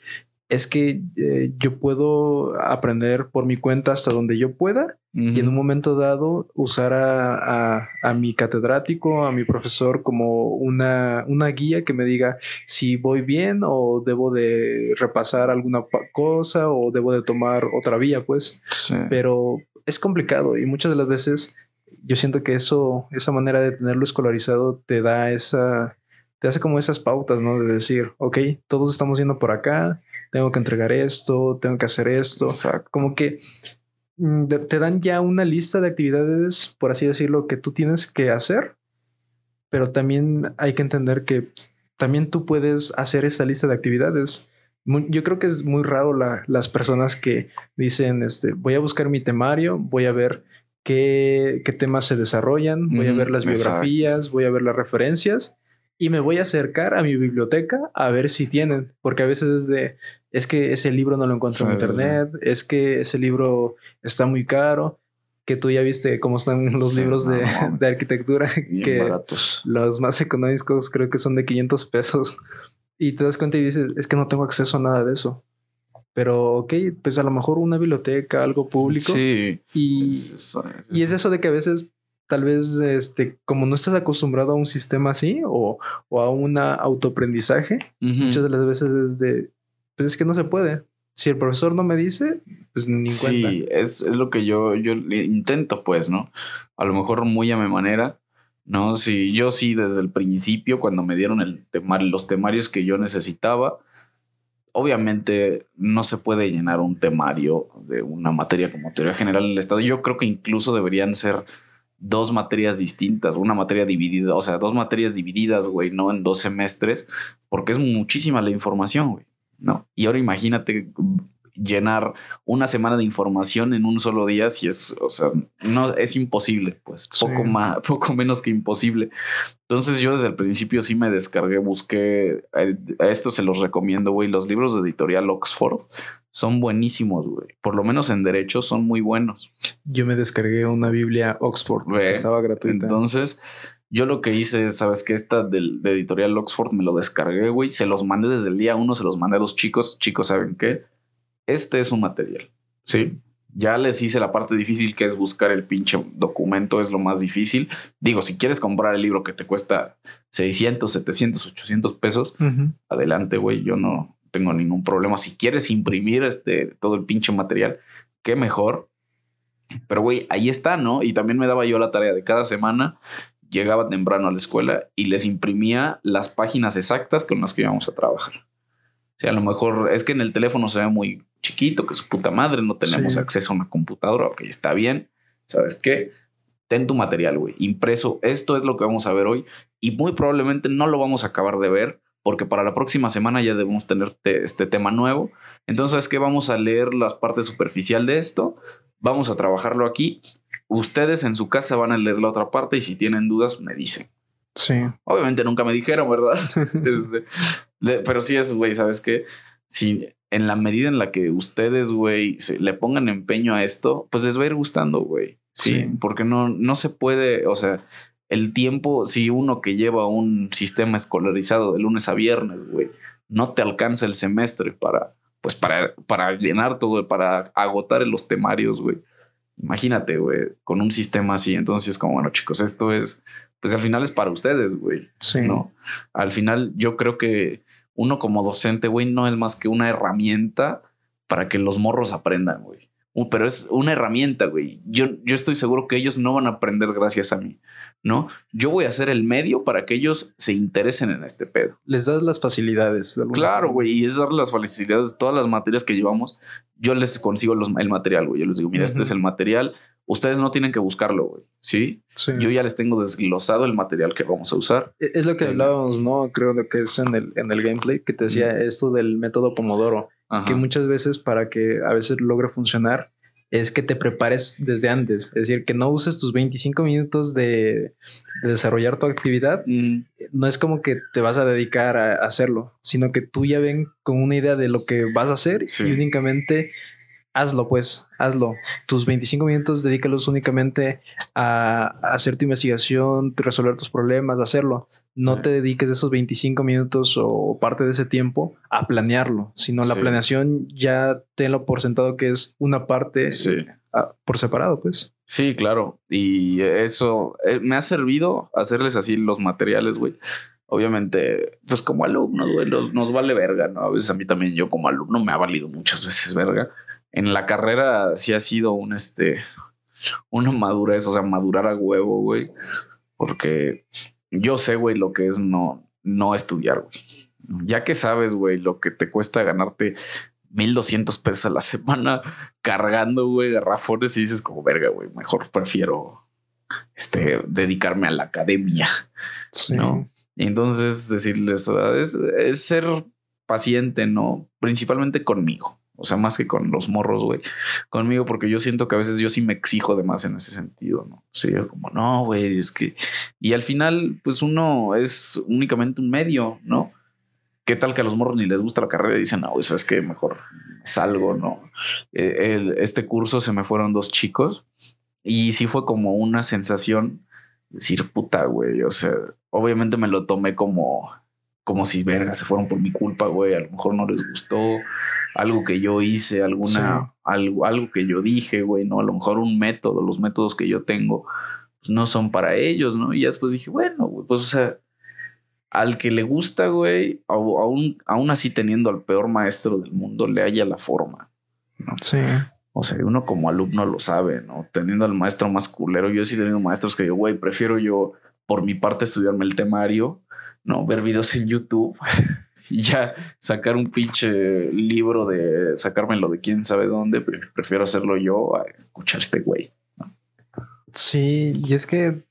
es que eh, yo puedo aprender por mi cuenta hasta donde yo pueda y en un momento dado usar a, mi catedrático, a mi profesor como una, una, guía que me diga si voy bien o debo de repasar alguna cosa o debo de tomar otra vía, pues. Pero es complicado y muchas de las veces yo siento que eso, esa manera de tenerlo escolarizado te da esa, te hace como esas pautas, ¿no? De decir, ok, todos estamos yendo por acá, tengo que entregar esto, tengo que hacer esto. Como que mm, te dan ya una lista de actividades, por así decirlo, que tú tienes que hacer, pero también hay que entender que también tú puedes hacer esa lista de actividades. Yo creo que es muy raro las personas que dicen, este, voy a buscar mi temario, voy a ver qué, temas se desarrollan, voy a ver las biografías, voy a ver las referencias y me voy a acercar a mi biblioteca a ver si tienen, porque a veces es de, es que ese libro no lo encuentro en internet, es que ese libro está muy caro, que tú ya viste cómo están los libros de, arquitectura, que los más económicos creo que son de 500 pesos, y te das cuenta y dices, es que no tengo acceso a nada de eso. Pero, ok, pues a lo mejor una biblioteca, algo público. Sí. Y y es eso de que a veces tal vez este, como no estás acostumbrado a un sistema así o, a un autoaprendizaje, muchas de las veces es de, pues es que no se puede. Si el profesor no me dice, pues ni cuenta. Sí, es, es, lo que yo, yo intento, pues, ¿no? A lo mejor muy a mi manera, ¿no? Si yo sí, desde el principio, cuando me dieron el temar, los temarios que yo necesitaba, obviamente no se puede llenar un temario de una materia como teoría general del Estado. Yo creo que incluso deberían ser dos materias distintas, una materia dividida, o sea, dos materias divididas, güey, no en dos semestres, porque es muchísima la información, güey, ¿no? Y ahora imagínate llenar una semana de información en un solo día, si es, o sea, no es imposible, pues poco más, poco menos que imposible. Entonces yo desde el principio sí me descargué, busqué, eh, a esto se los recomiendo, güey, los libros de editorial Oxford son buenísimos, güey. Por lo menos en derecho son muy buenos. Yo me descargué una Biblia Oxford, estaba gratuita. Entonces, yo lo que hice, sabes que esta del, de editorial Oxford me lo descargué, güey, se los mandé desde el día uno, se los mandé a los chicos, chicos, ¿saben qué? Este es un material. Sí. Ya les hice la parte difícil que es buscar el pinche documento, es lo más difícil. Digo, si quieres comprar el libro que te cuesta 600, 700, 800 pesos, adelante, güey, yo no tengo ningún problema. Si quieres imprimir este, todo el pinche material, qué mejor. Pero, güey, ahí está, ¿no? Y también me daba yo la tarea de cada semana, llegaba temprano a la escuela y les imprimía las páginas exactas con las que íbamos a trabajar. O sea, a lo mejor es que en el teléfono se ve muy chiquito, que su puta madre, no tenemos acceso a una computadora, ok, está bien, ¿sabes qué? Ten tu material, güey, impreso. Esto es lo que vamos a ver hoy y muy probablemente no lo vamos a acabar de ver porque para la próxima semana ya debemos tener este tema nuevo. Entonces, es que vamos a leer las partes superficial de esto, vamos a trabajarlo aquí. Ustedes en su casa van a leer la otra parte y si tienen dudas me dicen. Sí. Obviamente nunca me dijeron, ¿verdad? Este, pero sí es, güey, ¿sabes qué? Si en la medida en la que ustedes, güey, le pongan empeño a esto, pues les va a ir gustando, güey. Sí, porque no, no se puede, o sea, el tiempo, si uno que lleva un sistema escolarizado de lunes a viernes, güey, no te alcanza el semestre para, pues para, para llenar todo, para agotar los temarios, güey. Imagínate, güey, con un sistema así. Entonces, como, bueno, chicos, esto es, pues al final es para ustedes, güey. Sí. ¿No? Al final, yo creo que uno como docente, güey, no es más que una herramienta para que los morros aprendan, güey. Pero es una herramienta, güey. Yo, yo estoy seguro que ellos no van a aprender gracias a mí, ¿no? Yo voy a ser el medio para que ellos se interesen en este pedo. Les das las facilidades. Claro, güey, y es darle las facilidades, todas las materias que llevamos, yo les consigo los, el material, güey. Yo les digo, mira, este es el material, ustedes no tienen que buscarlo, güey. ¿Sí? Yo ya les tengo desglosado el material que vamos a usar. E, es lo que hablábamos, ¿no? Creo que es en el, en el gameplay que te decía esto del método Pomodoro, que muchas veces para que a veces logre funcionar es que te prepares desde antes. Es decir, que no uses tus 25 minutos de, desarrollar tu actividad. Mm. No es como que te vas a dedicar a, hacerlo, sino que tú ya ven con una idea de lo que vas a hacer y únicamente hazlo, pues, hazlo. Tus 25 minutos dedícalos únicamente a, hacer tu investigación, resolver tus problemas, hacerlo. No te dediques esos 25 minutos o parte de ese tiempo a planearlo, sino la planeación ya tenlo por sentado que es una parte por separado, pues. Sí, claro. Y eso eh, me ha servido hacerles así los materiales, güey obviamente, pues como alumnos, güey, nos vale verga, ¿no? A veces a mí también, yo como alumno, me ha valido muchas veces verga en la carrera sí ha sido un este una madurez, o sea, madurar a huevo, güey, porque yo sé, güey, lo que es no no estudiar, güey. Ya que sabes, güey, lo que te cuesta ganarte 1200 pesos a la semana cargando, güey, garrafones y dices como verga, güey, mejor prefiero este dedicarme a la academia, ¿no? Y entonces decirles es ser paciente, ¿no? Principalmente conmigo. O sea, más que con los morros, güey. Conmigo, porque yo siento que a veces yo sí me exijo de más en ese sentido, ¿no? Sí, como, no, güey, es que... Y al final, pues uno es únicamente un medio, ¿no? ¿Qué tal que a los morros ni les gusta la carrera y dicen, no, güey, sabes que mejor salgo, ¿no? Eh, este curso se me fueron dos chicos y sí fue como una sensación decir, puta, güey, o sea, obviamente me lo tomé como como si verga se fueron por mi culpa, güey, a lo mejor no les gustó algo que yo hice, alguna algo algo que yo dije, güey, no, a lo mejor un método, los métodos que yo tengo pues no son para ellos, ¿no? Y después dije, bueno, güey, pues o sea, al que le gusta, güey, aún, aún así teniendo al peor maestro del mundo, le haya la forma. ¿no? Sí. O sea, uno como alumno lo sabe, ¿no? Teniendo al maestro más culero, yo sí he tenido maestros que digo, güey, prefiero yo por mi parte estudiarme el temario no ver videos en YouTube y ya sacar un pinche libro de sacármelo de quién sabe dónde. Prefiero hacerlo yo a escuchar este güey. Sí, y es que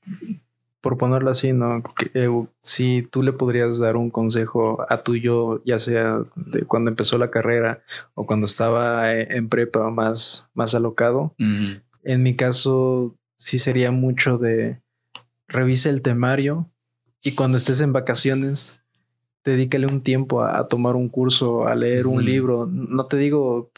por ponerlo así, ¿no? Eh, si tú le podrías dar un consejo a tu yo, ya sea de cuando empezó la carrera o cuando estaba eh, en prepa más, más alocado, en mi caso sí sería mucho de revise el temario, y cuando estés en vacaciones, dedícale un tiempo a, tomar un curso, a leer un libro. No te digo,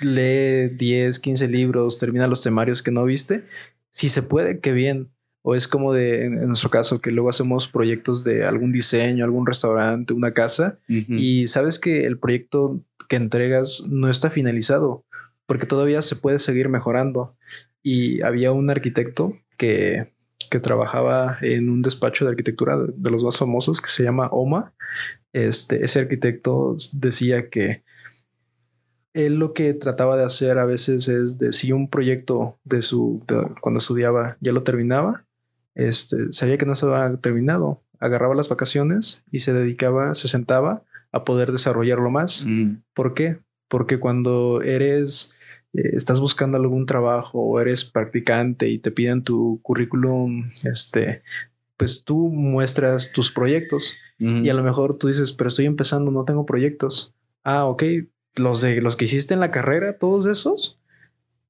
lee 10, 15 libros, termina los temarios que no viste. Si se puede, qué bien. O es como de, en, nuestro caso, que luego hacemos proyectos de algún diseño, algún restaurante, una casa, y sabes que el proyecto que entregas no está finalizado, porque todavía se puede seguir mejorando. Y había un arquitecto que que trabajaba en un despacho de arquitectura de, los más famosos que se llama OMA. Este, ese arquitecto decía que él lo que trataba de hacer a veces es de si un proyecto de su cuando estudiaba ya lo terminaba, este, sabía que no se había terminado, agarraba las vacaciones y se dedicaba, se sentaba a poder desarrollarlo más. Mm. ¿Por qué? Porque cuando eres eh, estás buscando algún trabajo o eres practicante y te piden tu currículum, este, pues tú muestras tus proyectos y a lo mejor tú dices, pero estoy empezando, no tengo proyectos. Ah, ok, los de los que hiciste en la carrera, todos esos,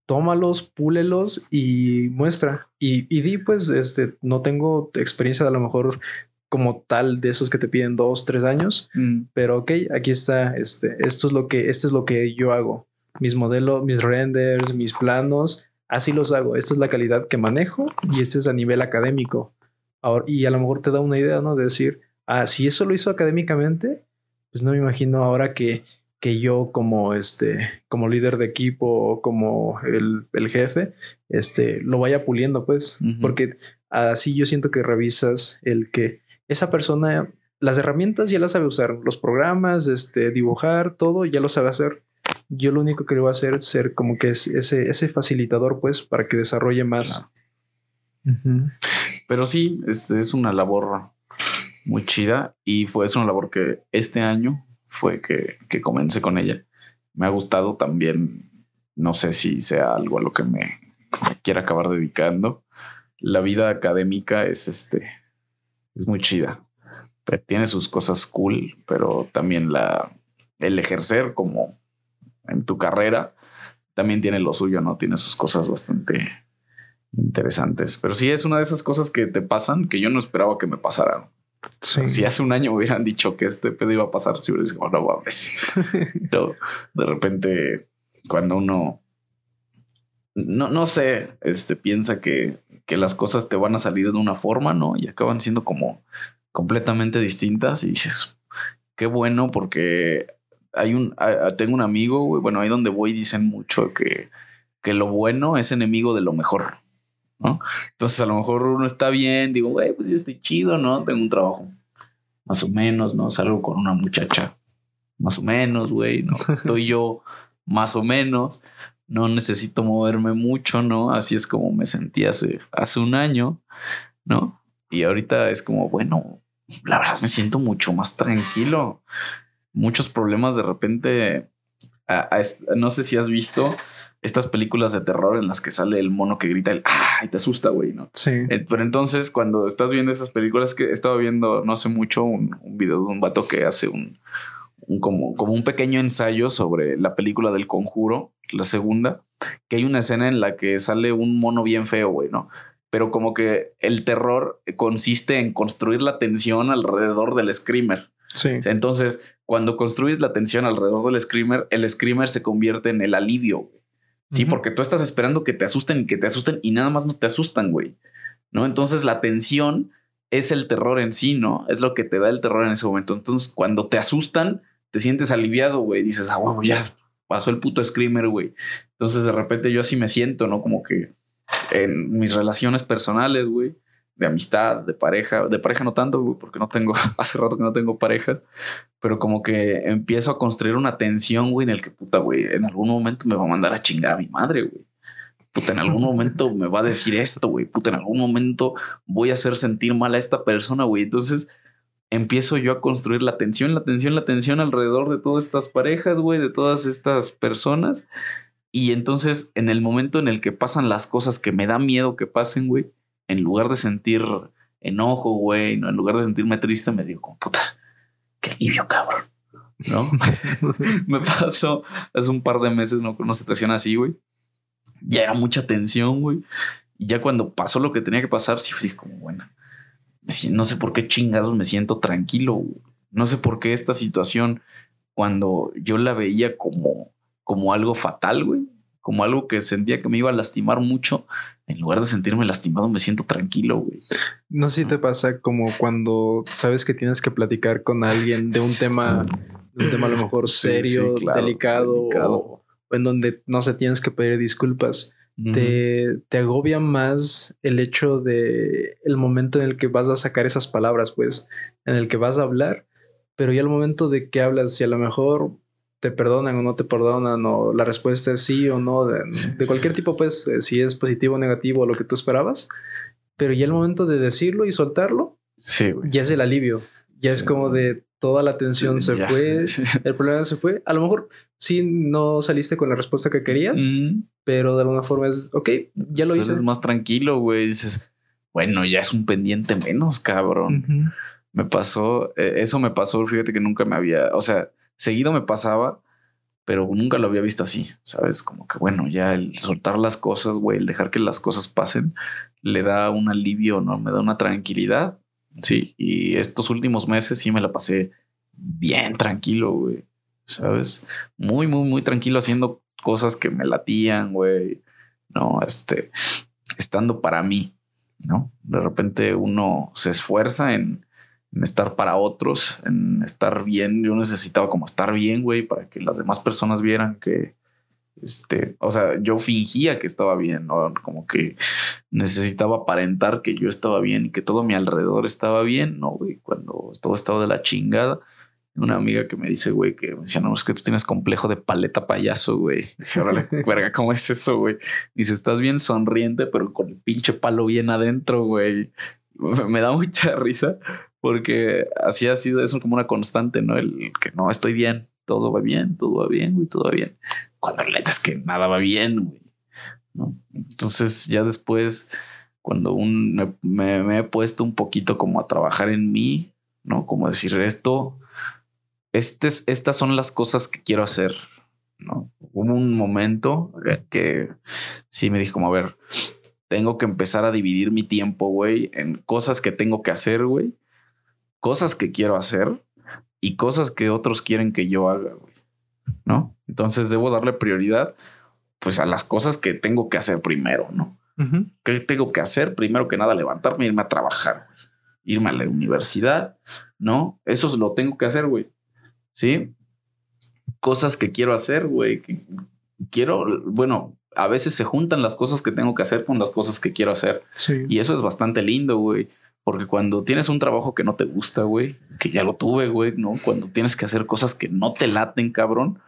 tómalos, púlelos y muestra. Y, y di, pues, este, no tengo experiencia de a lo mejor como tal de esos que te piden dos, tres años, mm. pero ok, aquí está, este, esto es lo que, esto es lo que yo hago mis modelos, mis renders, mis planos, así los hago. Esta es la calidad que manejo y este es a nivel académico. Ahora, y a lo mejor te da una idea, ¿no? De decir, ah, si eso lo hizo académicamente, pues no me imagino ahora que, que yo como este, como líder de equipo o como el, el, jefe, este, lo vaya puliendo, pues, porque así yo siento que revisas el que esa persona las herramientas ya las sabe usar, los programas, este, dibujar, todo ya lo sabe hacer. Yo lo único que le voy a hacer es ser como que es ese, ese facilitador, pues, para que desarrolle más. Pero sí, es, es una labor muy chida y fue es una labor que este año fue que, que comencé con ella. Me ha gustado también, no sé si sea algo a lo que me quiera acabar dedicando. La vida académica es este, es muy chida. Tiene sus cosas cool, pero también la, el ejercer como en tu carrera también tiene lo suyo, ¿no? Tiene sus cosas bastante interesantes. Pero sí es una de esas cosas que te pasan que yo no esperaba que me pasaran. Si hace un año hubieran dicho que este pedo iba a pasar, si hubiera dicho, no mames. Pero de repente, cuando uno no, no sé, este piensa que, que las cosas te van a salir de una forma, ¿no? Y acaban siendo como completamente distintas y dices, qué bueno porque hay un, tengo un amigo, bueno, ahí donde voy dicen mucho que, que lo bueno es enemigo de lo mejor, ¿no? Entonces a lo mejor uno está bien, digo, güey, pues yo estoy chido, ¿no? Tengo un trabajo más o menos, ¿no? Salgo con una muchacha más o menos, güey, ¿no? Estoy yo más o menos, no necesito moverme mucho, ¿no? Así es como me sentí hace, hace un año, ¿no? Y ahorita es como, bueno, la verdad me siento mucho más tranquilo. Muchos problemas de repente, no sé si has visto estas películas de terror en las que sale el mono que grita el ah y te asusta, güey, ¿no? Sí. Eh, pero entonces, cuando estás viendo esas películas que estaba viendo no hace mucho un, un video de un vato que hace un, un, como, como un pequeño ensayo sobre la película del conjuro, la segunda, que hay una escena en la que sale un mono bien feo, güey, ¿no? Pero como que el terror consiste en construir la tensión alrededor del screamer. Sí. Entonces, cuando construyes la tensión alrededor del screamer, el screamer se convierte en el alivio. Sí, porque tú estás esperando que te asusten y que te asusten y nada más no te asustan, güey. ¿No? Entonces la tensión es el terror en sí, ¿no? Es lo que te da el terror en ese momento. Entonces, cuando te asustan, te sientes aliviado, güey. Dices, ah, huevo, ya pasó el puto screamer, güey. Entonces, de repente yo así me siento, ¿no? Como que en mis relaciones personales, güey, de amistad, de pareja, de pareja no tanto, porque no tengo, hace rato que no tengo parejas, pero como que empiezo a construir una tensión, güey, en el que puta, güey, en algún momento me va a mandar a chingar a mi madre, güey. Puta, en algún momento me va a decir esto, güey. Puta, en algún momento voy a hacer sentir mal a esta persona, güey. Entonces empiezo yo a construir la tensión, la tensión, la tensión alrededor de todas estas parejas, güey, de todas estas personas. Y entonces, en el momento en el que pasan las cosas que me da miedo que pasen, güey, en lugar de sentir enojo, güey, ¿no? en lugar de sentirme triste, me digo, como puta, qué alivio, cabrón. ¿No? me pasó hace un par de meses, ¿no? Con una situación así, güey. Ya era mucha tensión, güey. Y ya cuando pasó lo que tenía que pasar, sí fui como, bueno, no sé por qué chingados me siento tranquilo. No sé por qué esta situación, cuando yo la veía como, como algo fatal, güey, como algo que sentía que me iba a lastimar mucho, en lugar de sentirme lastimado, me siento tranquilo, güey. No sé si te pasa como cuando sabes que tienes que platicar con alguien de un tema, de un tema a lo mejor serio, delicado, O, en donde no sé, tienes que pedir disculpas. Te, te, agobia más el hecho de el momento en el que vas a sacar esas palabras, pues, en el que vas a hablar, pero ya el momento de que hablas, si a lo mejor te perdonan o no te perdonan, o la respuesta es sí o no, de, cualquier tipo, pues, eh, si es positivo o negativo, lo que tú esperabas. Pero ya el momento de decirlo y soltarlo, sí, ya es el alivio. Ya es como de toda la tensión se fue, el problema se fue. A lo mejor sí no saliste con la respuesta que querías, pero de alguna forma es, ok, ya lo hice. Es más tranquilo, güey. Dices, bueno, ya es un pendiente menos, cabrón. Me pasó, eh, eso me pasó, fíjate que nunca me había, o sea, seguido me pasaba, pero nunca lo había visto así, ¿sabes? Como que bueno, ya el soltar las cosas, güey, el dejar que las cosas pasen, le da un alivio, ¿no? Me da una tranquilidad, sí. Y estos últimos meses sí me la pasé bien tranquilo, güey, ¿sabes? Muy, muy, muy tranquilo haciendo cosas que me latían, güey, ¿no? Este, estando para mí, ¿no? De repente uno se esfuerza en en estar para otros, en estar bien. Yo necesitaba como estar bien, güey, para que las demás personas vieran que, Este, o sea, yo fingía que estaba bien, ¿no? Como que necesitaba aparentar que yo estaba bien y que todo mi alrededor estaba bien, ¿no, güey? Cuando todo estaba de la chingada. Una amiga que me dice, güey, que me decía, no, es que tú tienes complejo de paleta payaso, güey. Dice, órale, verga, ¿cómo es eso, güey? Dice, estás bien sonriente, pero con el pinche palo bien adentro, güey. Me da mucha risa porque así ha sido eso como una constante, ¿no? El que no estoy bien, todo va bien, todo va bien, güey, todo va bien. Cuando la neta es que nada va bien, güey. ¿no? Entonces ya después, cuando un, me, he puesto un poquito como a trabajar en mí, ¿no? Como decir esto, este es- estas son las cosas que quiero hacer, ¿no? Hubo un momento que sí me dijo como, a ver, tengo que empezar a dividir mi tiempo, güey, en cosas que tengo que hacer, güey, cosas que quiero hacer y cosas que otros quieren que yo haga, güey, ¿no? Entonces debo darle prioridad, pues, a las cosas que tengo que hacer primero, ¿no? Ujú. ¿Qué tengo que hacer? Primero que nada, levantarme irme a trabajar, güey. Irme a la universidad, ¿no? Eso lo tengo que hacer, güey. ¿Sí? Cosas que quiero hacer, güey. que Quiero, bueno, a veces se juntan las cosas que tengo que hacer con las cosas que quiero hacer. Sí. Y eso es bastante lindo, güey. Porque cuando tienes un trabajo que no te gusta, güey, que ya lo tuve, güey, ¿no? Cuando tienes que hacer cosas que no te laten, cabrón.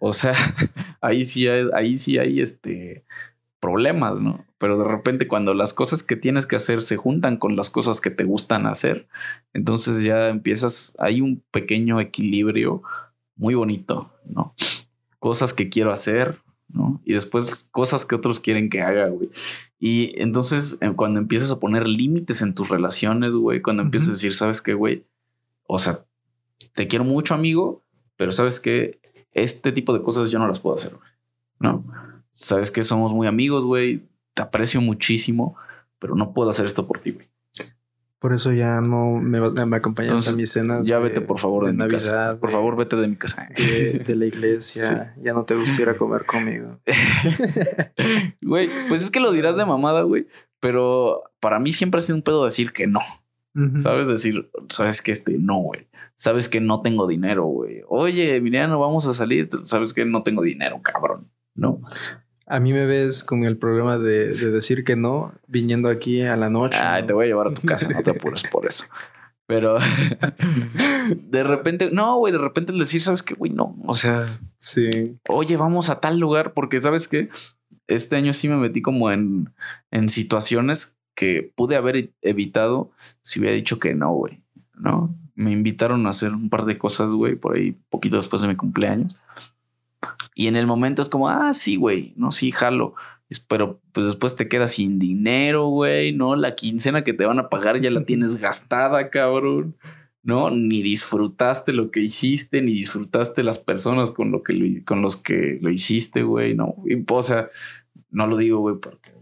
O sea, ahí sí hay, ahí sí hay este problemas, ¿no? Pero de repente cuando las cosas que tienes que hacer se juntan con las cosas que te gustan hacer, entonces ya empiezas, hay un pequeño equilibrio muy bonito, ¿no? Cosas que quiero hacer, ¿no? Y después cosas que otros quieren que haga, güey. Y entonces eh, cuando empiezas a poner límites en tus relaciones, güey, cuando empiezas a decir, ¿sabes qué, güey? O sea, te quiero mucho, amigo, pero ¿sabes qué? Este tipo de cosas yo no las puedo hacer, güey. ¿No? Sabes que somos muy amigos, güey. Te aprecio muchísimo, pero no puedo hacer esto por ti, güey. Por eso ya no me, me acompañas Entonces, a mis cenas. Ya de- vete, por favor, de, mi casa. Por de- favor, vete de mi casa. De, de la iglesia. Ya no te gusta ir a comer conmigo. Güey, pues es que lo dirás de mamada, güey. Pero para mí siempre ha sido un pedo decir que no. ¿Sabes? Decir, sabes que este no, güey. Sabes que no tengo dinero, güey. Oye, Emiliano, vamos a salir. Sabes que no tengo dinero, cabrón. No. A mí me ves con el problema de, de decir que no, viniendo aquí a la noche. Ay, ¿no? te voy a llevar a tu casa, no te apures por eso. Pero de repente, no, güey, de repente el decir, sabes que, güey, no. O sea, Sí. oye, vamos a tal lugar, porque sabes que este año sí me metí como en, en situaciones que pude haber evitado si hubiera dicho que no, güey. No me invitaron a hacer un par de cosas, güey, por ahí poquito después de mi cumpleaños. Y en el momento es como, ah, sí, güey, no, sí, jalo. Pero pues después te quedas sin dinero, güey, ¿no? La quincena que te van a pagar ya la tienes gastada, cabrón. No, ni disfrutaste lo que hiciste, ni disfrutaste las personas con lo que lo- con los que lo hiciste, güey, no. Y, o sea, no lo digo, güey, porque,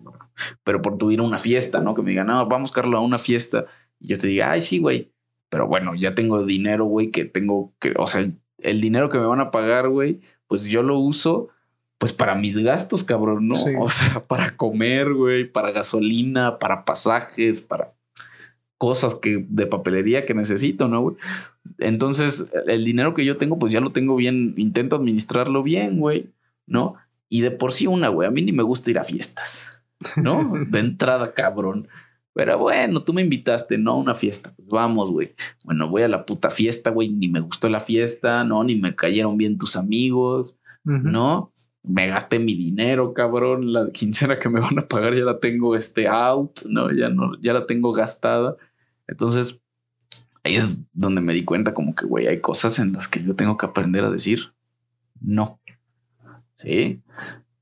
pero por tu ir a una fiesta, ¿no? Que me digan, no, vamos, Carlos, a una fiesta. Y yo te diga, ay, sí, güey. Pero bueno, ya tengo dinero, güey, que tengo que, o sea, el dinero que me van a pagar, güey, pues yo lo uso, pues para mis gastos, cabrón, ¿no? Sí. O sea, para comer, güey, para gasolina, para pasajes, para cosas que de papelería que necesito, ¿no, güey? Entonces, el dinero que yo tengo, pues ya lo tengo bien, intento administrarlo bien, güey, ¿no? Y de por sí una, güey, a mí ni me gusta ir a fiestas, ¿no? De entrada, cabrón. Pero bueno, tú me invitaste, ¿no? A una fiesta. Pues vamos, güey. Bueno, voy a la puta fiesta, güey. Ni me gustó la fiesta, ¿no? Ni me cayeron bien tus amigos. ¿no? Me gasté mi dinero, cabrón. La quincena que me van a pagar ya la tengo este out, ¿no? Ya no, ya la tengo gastada. Entonces, ahí es donde me di cuenta como que, güey, hay cosas en las que yo tengo que aprender a decir no. Sí.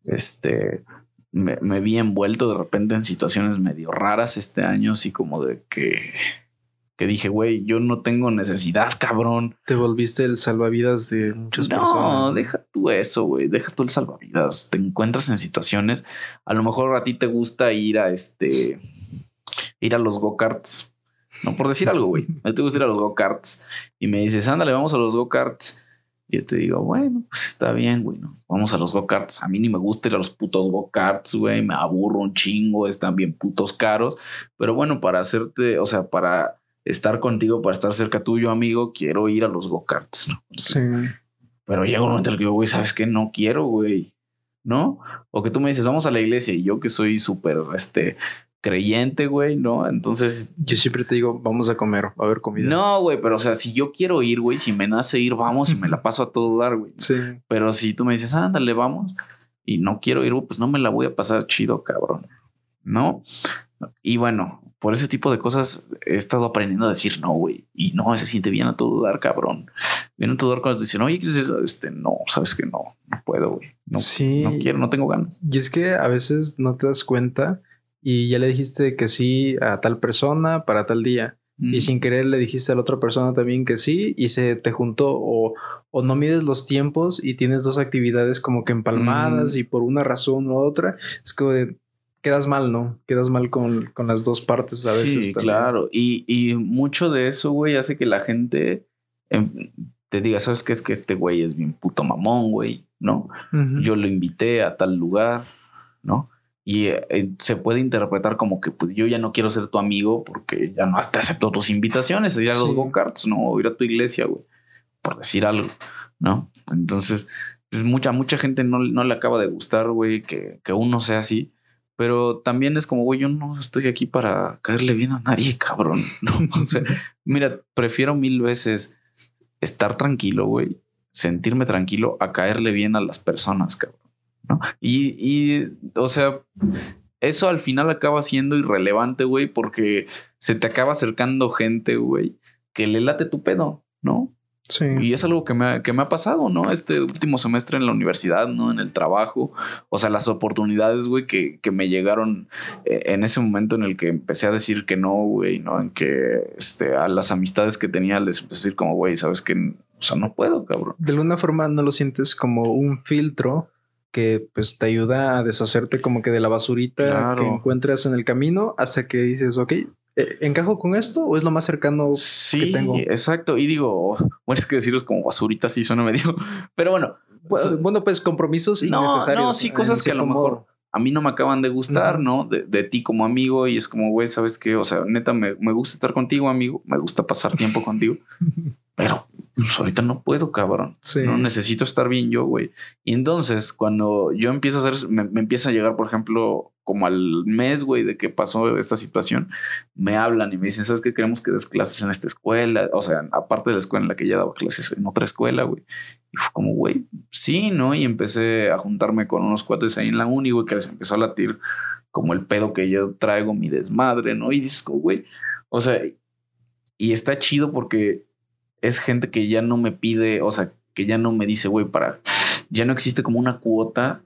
Este, me, me vi envuelto de repente en situaciones medio raras este año, así como de que, que dije, güey, yo no tengo necesidad, cabrón. Te volviste el salvavidas de muchas No, personas. deja tú eso, güey. Deja tú el salvavidas. Te encuentras en situaciones. A lo mejor a ti te gusta ir a este. Ir a los go-karts. No por decir algo, güey. A ti te gusta ir a los go-karts. Y me dices, ándale, vamos a los go-karts. Y yo te digo, bueno, pues está bien, güey. ¿no? Vamos a los go-karts. A mí ni me gusta ir a los putos go-karts, güey. Me aburro un chingo. Están bien putos caros. Pero bueno, para hacerte, o sea, para estar contigo, para estar cerca tuyo, amigo, quiero ir a los go-karts. ¿no? Sí. Pero llega un momento en el que digo, güey, ¿sabes qué? No quiero, güey. ¿no? O que tú me dices, vamos a la iglesia y yo que soy súper, este, creyente, güey, ¿no? Entonces... Yo siempre te digo, vamos a comer, a ver comida. No, güey, pero o sea, si yo quiero ir, güey, si me nace ir, vamos y me la paso a todo dar, güey. Sí. Pero si tú me dices, ándale, vamos, y no quiero ir, pues no me la voy a pasar chido, cabrón, ¿no? Y bueno, por ese tipo de cosas he estado aprendiendo a decir no, güey. Y no, se siente bien a todo dar, cabrón. Viene a todo dar cuando te dicen, oye, Este, no, sabes que no, no puedo, güey. No, sí. no quiero, no tengo ganas. Y es que a veces no te das cuenta y ya le dijiste que sí a tal persona para tal día. Y sin querer le dijiste a la otra persona también que sí y se te juntó o, o no mides los tiempos y tienes dos actividades como que empalmadas y por una razón u otra es como de quedas mal, ¿no? Quedas mal con, con las dos partes a veces. Sí, claro. Y, y, mucho de eso, güey, hace que la gente em, te diga, ¿sabes qué? Es que este güey es bien puto mamón, güey, ¿no? Yo lo invité a tal lugar, ¿no? Y eh, se puede interpretar como que pues yo ya no quiero ser tu amigo porque ya no hasta acepto tus invitaciones, ir a los go-karts, ¿no? O ir a tu iglesia, güey, por decir algo, ¿no? Entonces, pues mucha, mucha gente no, no le acaba de gustar, güey, que, que uno sea así. Pero también es como, güey, yo no estoy aquí para caerle bien a nadie, cabrón. No, o sea, mira, prefiero mil veces estar tranquilo, güey, sentirme tranquilo a caerle bien a las personas, cabrón. ¿No? Y, y, o sea, eso al final acaba siendo irrelevante, güey, porque se te acaba acercando gente, güey, que le late tu pedo, ¿no? Y es algo que me, ha, que me ha pasado, ¿no? Este último semestre en la universidad, ¿no? En el trabajo. O sea, las oportunidades, güey, que, que me llegaron eh, en ese momento en el que empecé a decir que no, güey, ¿no? En que este, a las amistades que tenía les empecé a decir como, güey, sabes que, o sea, no puedo, cabrón. De alguna forma no lo sientes como un filtro que pues te ayuda a deshacerte como que de la basurita que encuentras en el camino hasta que dices, ok, eh, ¿encajo con esto o es lo más cercano que tengo? Exacto. Y digo, bueno, es que decirlos como basurita sí suena medio, pero bueno. Bueno, pues compromisos innecesarios. No, sí, cosas que a lo mejor a mí no me acaban de gustar, ¿no? De, de, ti como amigo y es como, güey, ¿sabes qué? O sea, neta, me, me gusta estar contigo, amigo, me gusta pasar tiempo contigo, pero pues ahorita no puedo, cabrón. No necesito estar bien yo, güey. Y entonces, cuando yo empiezo a hacer, me, empieza a llegar, por ejemplo, como al mes, güey, de que pasó esta situación, me hablan y me dicen, ¿sabes qué? Queremos que des clases en esta escuela. O sea, aparte de la escuela en la que ya daba clases en otra escuela, güey. Y fue como, güey, sí, ¿no? Y empecé a juntarme con unos cuates ahí en la uni, güey, que les empezó a latir como el pedo que yo traigo, mi desmadre, ¿no? Y dices, güey, o sea, y está chido porque es gente que ya no me pide, o sea, que ya no me dice, güey, para, ya no existe como una cuota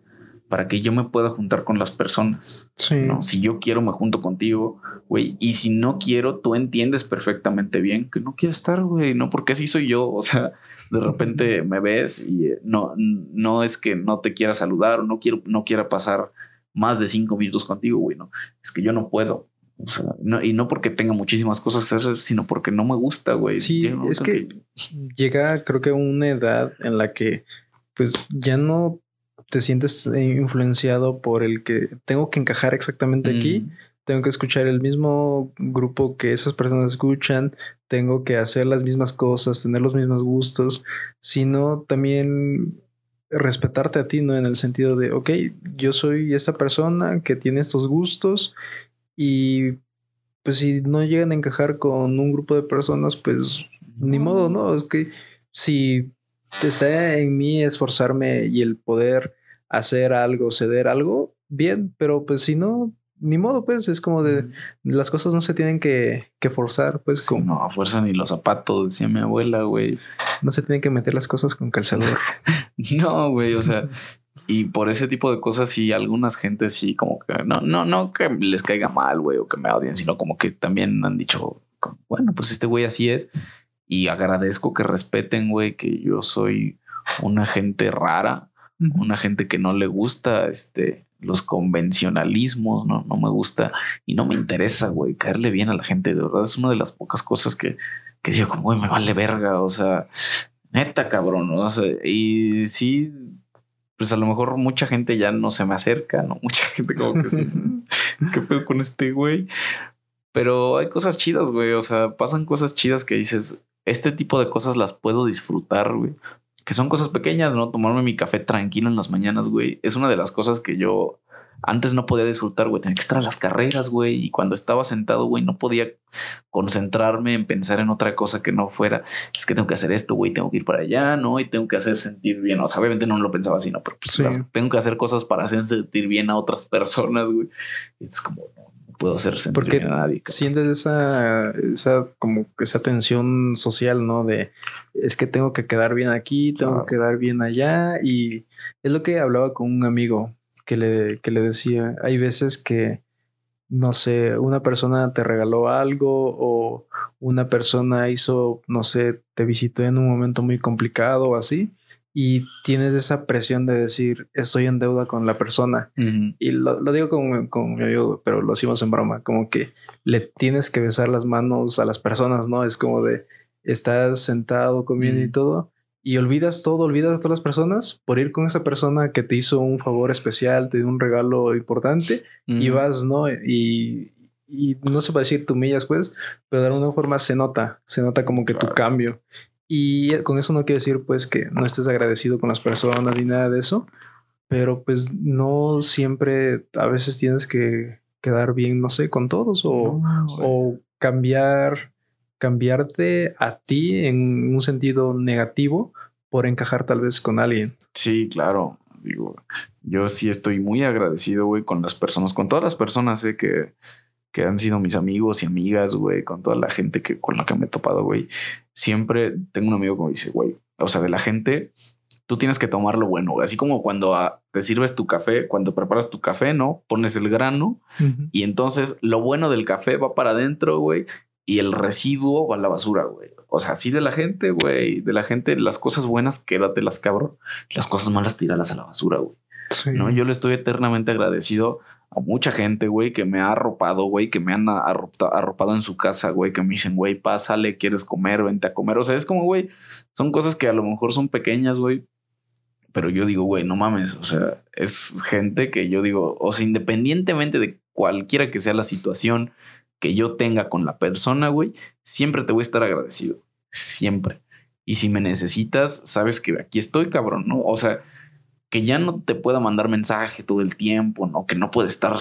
para que yo me pueda juntar con las personas. Sí. ¿no? Si yo quiero, me junto contigo, güey. Y si no quiero, tú entiendes perfectamente bien que no quiero estar, güey. No, porque así soy yo. O sea, de repente me ves y eh, no, no es que no te quiera saludar o no quiero, no quiera pasar más de cinco minutos contigo, güey. No, es que yo no puedo. O sea, no, y no porque tenga muchísimas cosas que hacer, sino porque no me gusta, güey. Sí, es que llega, creo que una edad en la que, pues, ya no te sientes influenciado por el que tengo que encajar exactamente aquí. Tengo que escuchar el mismo grupo que esas personas escuchan. Tengo que hacer las mismas cosas, tener los mismos gustos, sino también respetarte a ti, ¿no? En el sentido de, ok, yo soy esta persona que tiene estos gustos y pues si no llegan a encajar con un grupo de personas, pues ni modo, ¿no? Es que si está en mí esforzarme y el poder hacer algo, ceder algo, bien, pero pues si no, ni modo, pues es como de las cosas no se tienen que, que forzar, pues como. No, a fuerza ni los zapatos, decía mi abuela, güey. No se tienen que meter las cosas con calzador. no, güey, o sea, y por ese tipo de cosas, sí, algunas gentes sí, como que no, no, no que les caiga mal, güey, o que me odien, sino como que también han dicho, bueno, pues este güey así es. Y agradezco que respeten, güey, que yo soy una gente rara, una gente que no le gusta este, los convencionalismos, no, no me gusta y no me interesa, güey, caerle bien a la gente. De verdad, es una de las pocas cosas que, que digo, como, güey, me vale verga, o sea, neta, cabrón, ¿no? y sí pues a lo mejor mucha gente ya no se me acerca, ¿no? Mucha gente como que sí, ¿qué pedo con este güey? Pero hay cosas chidas, güey, o sea, pasan cosas chidas que dices, este tipo de cosas las puedo disfrutar, güey. que son cosas pequeñas, ¿no? Tomarme mi café tranquilo en las mañanas, güey, es una de las cosas que yo antes no podía disfrutar, güey. Tenía que estar a las carreras, güey. Y cuando estaba sentado, güey, no podía concentrarme en pensar en otra cosa que no fuera. Es que tengo que hacer esto, güey. Tengo que ir para allá, ¿no? Y tengo que hacer sentir bien. O sea, obviamente no lo pensaba así, ¿no? Pero pues, tengo que hacer cosas para hacer sentir bien a otras personas, güey. Es como, no puedo hacer sentir Porque a nadie. Sientes esa, esa, como esa tensión social, ¿no? De es que tengo que quedar bien aquí, tengo que quedar bien allá. Y es lo que hablaba con un amigo que le, que le decía, hay veces que, no sé, una persona te regaló algo o una persona hizo, no sé, te visitó en un momento muy complicado o así, y tienes esa presión de decir, estoy en deuda con la persona. Y lo, lo digo con, con, mi amigo, pero lo hacemos en broma, como que le tienes que besar las manos a las personas, ¿no? Es como de, estás sentado comiendo y todo, y olvidas todo, olvidas a todas las personas por ir con esa persona que te hizo un favor especial, te dio un regalo importante y vas, ¿no? Y, y no se puede decir tú millas, pues, pero de alguna forma se nota, se nota como que tu cambio. Y con eso no quiero decir, pues, que no estés agradecido con las personas ni nada de eso, pero pues no siempre, a veces tienes que quedar bien, no sé, con todos o, o cambiar cambiarte a ti en un sentido negativo por encajar tal vez con alguien. Sí, claro. Digo, yo sí estoy muy agradecido, güey, con las personas, con todas las personas eh, que, que han sido mis amigos y amigas, güey, con toda la gente que con la que me he topado, güey. Siempre tengo un amigo que me dice, güey, o sea, de la gente, tú tienes que tomar lo bueno, Así como cuando ah, te sirves tu café, cuando preparas tu café, ¿no? Pones el grano y entonces lo bueno del café va para adentro, güey, y el residuo va a la basura, güey. O sea, así de la gente, güey, de la gente, las cosas buenas, quédatelas, cabrón. Las cosas malas, tíralas a la basura, güey. No, yo le estoy eternamente agradecido a mucha gente, güey, que me ha arropado, güey, que me han arropado en su casa, güey, que me dicen, güey, pásale, quieres comer, vente a comer. O sea, es como, güey, son cosas que a lo mejor son pequeñas, güey. Pero yo digo, güey, no mames. O sea, es gente que yo digo, o sea, independientemente de cualquiera que sea la situación, que yo tenga con la persona, güey, siempre te voy a estar agradecido. Siempre. Y si me necesitas, sabes que aquí estoy, cabrón, ¿no? O sea, que ya no te pueda mandar mensaje todo el tiempo, ¿no? Que no puede estar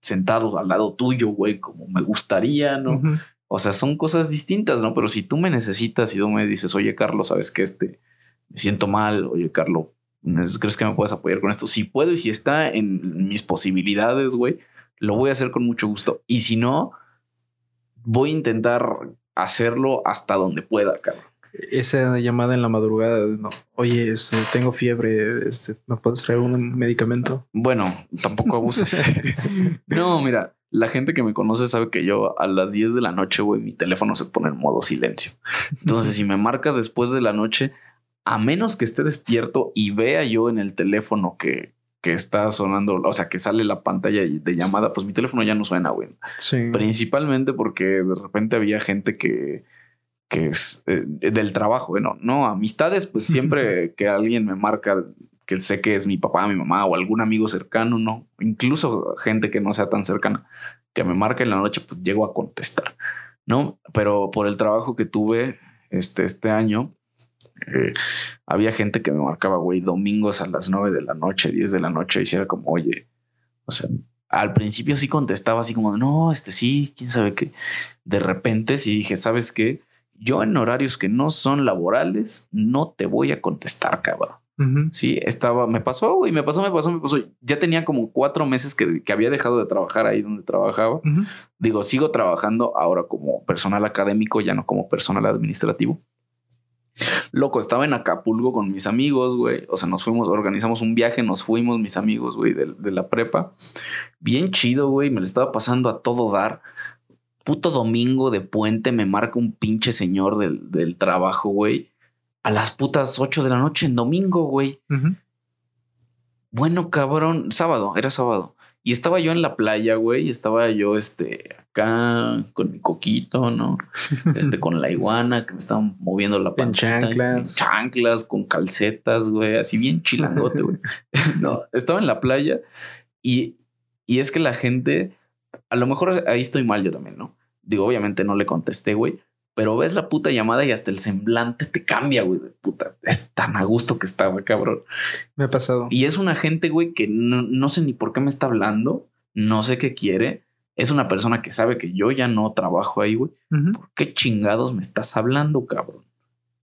sentado al lado tuyo, güey, como me gustaría, ¿no? O sea, son cosas distintas, ¿no? Pero si tú me necesitas y tú me dices, oye, Carlos, sabes que este me siento mal, oye, Carlos, ¿crees que me puedes apoyar con esto? Si puedo y si está en mis posibilidades, güey, lo voy a hacer con mucho gusto. Y si no, voy a intentar hacerlo hasta donde pueda, cabrón. Esa llamada en la madrugada, no, oye, este, tengo fiebre, este, ¿me puedes traer un medicamento? Bueno, tampoco abuses. no, mira, la gente que me conoce sabe que yo a las 10 de la noche, güey, mi teléfono se pone en modo silencio. Entonces, si me marcas después de la noche, a menos que esté despierto y vea yo en el teléfono que, que está sonando, o sea, que sale la pantalla de llamada, pues mi teléfono ya no suena, güey. Sí. Principalmente porque de repente había gente que, que es eh, del trabajo, bueno, no, amistades, pues siempre que alguien me marca que sé que es mi papá, mi mamá o algún amigo cercano, no, incluso gente que no sea tan cercana, que me marca en la noche, pues llego a contestar, ¿no? Pero por el trabajo que tuve este, este año, eh, había gente que me marcaba, güey, domingos a las 9 de la noche, 10 de la noche, y si era como, oye, o sea, al principio sí contestaba así como, no, este sí, quién sabe qué. De repente sí dije, ¿sabes qué? Yo en horarios que no son laborales, no te voy a contestar, cabrón. Sí, estaba, me pasó, güey, me pasó, me pasó, me pasó. Ya tenía como cuatro meses que, que había dejado de trabajar ahí donde trabajaba. Digo, sigo trabajando ahora como personal académico, ya no como personal administrativo. Loco, estaba en Acapulco con mis amigos, güey. O sea, nos fuimos, organizamos un viaje, nos fuimos mis amigos, güey, de, la prepa. Bien chido, güey. Me lo estaba pasando a todo dar. Puto domingo de puente me marca un pinche señor del, trabajo, güey. A las putas 8 de la noche en domingo, güey. Bueno, cabrón, sábado, era sábado. Y estaba yo en la playa, güey, estaba yo, este, acá con mi coquito, ¿no? Este, con la iguana que me estaban moviendo la pancita. chanclas. chanclas, con calcetas, güey, así bien chilangote, güey. no, estaba en la playa y, y es que la gente, a lo mejor ahí estoy mal yo también, ¿no? Digo, obviamente no le contesté, güey, pero ves la puta llamada y hasta el semblante te cambia, güey, de puta. Es tan a gusto que güey, cabrón. Me ha pasado. Y es una gente, güey, que no, no sé ni por qué me está hablando, no sé qué quiere. Es una persona que sabe que yo ya no trabajo ahí, güey. ¿Por qué chingados me estás hablando, cabrón?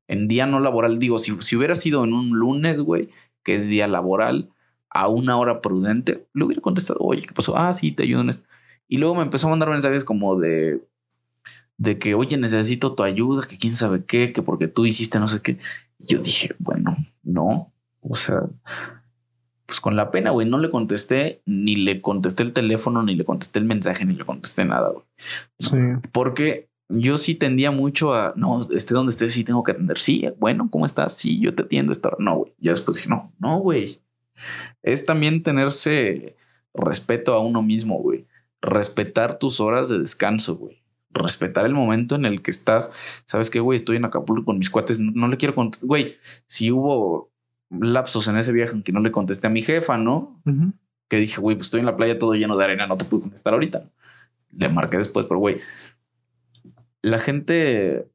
En día no laboral, digo, si, si hubiera sido en un lunes, güey, que es día laboral, a una hora prudente, le hubiera contestado, oye, ¿qué pasó? Ah, sí, te ayudo en esto. Y luego me empezó a mandar mensajes como de, de que, oye, necesito tu ayuda, que quién sabe qué, que porque tú hiciste no sé qué. Y yo dije, bueno, no, o sea, pues con la pena, güey, no le contesté, ni le contesté el teléfono, ni le contesté el mensaje, ni le contesté nada, güey. Sí. Porque yo sí tendía mucho a, no, esté donde estés, sí tengo que atender. Sí, bueno, ¿cómo estás? Sí, yo te atiendo esta hora. No, güey. Ya después dije, no, no, güey. Es también tenerse respeto a uno mismo, güey. Respetar tus horas de descanso, güey. Respetar el momento en el que estás. ¿Sabes qué, güey? Estoy en Acapulco con mis cuates. No, no le quiero contestar. Güey, si hubo lapsos en ese viaje en que no le contesté a mi jefa, ¿no? Ujú. que dije, güey, pues estoy en la playa todo lleno de arena, no te puedo contestar ahorita. Le marqué después, pero güey, la gente,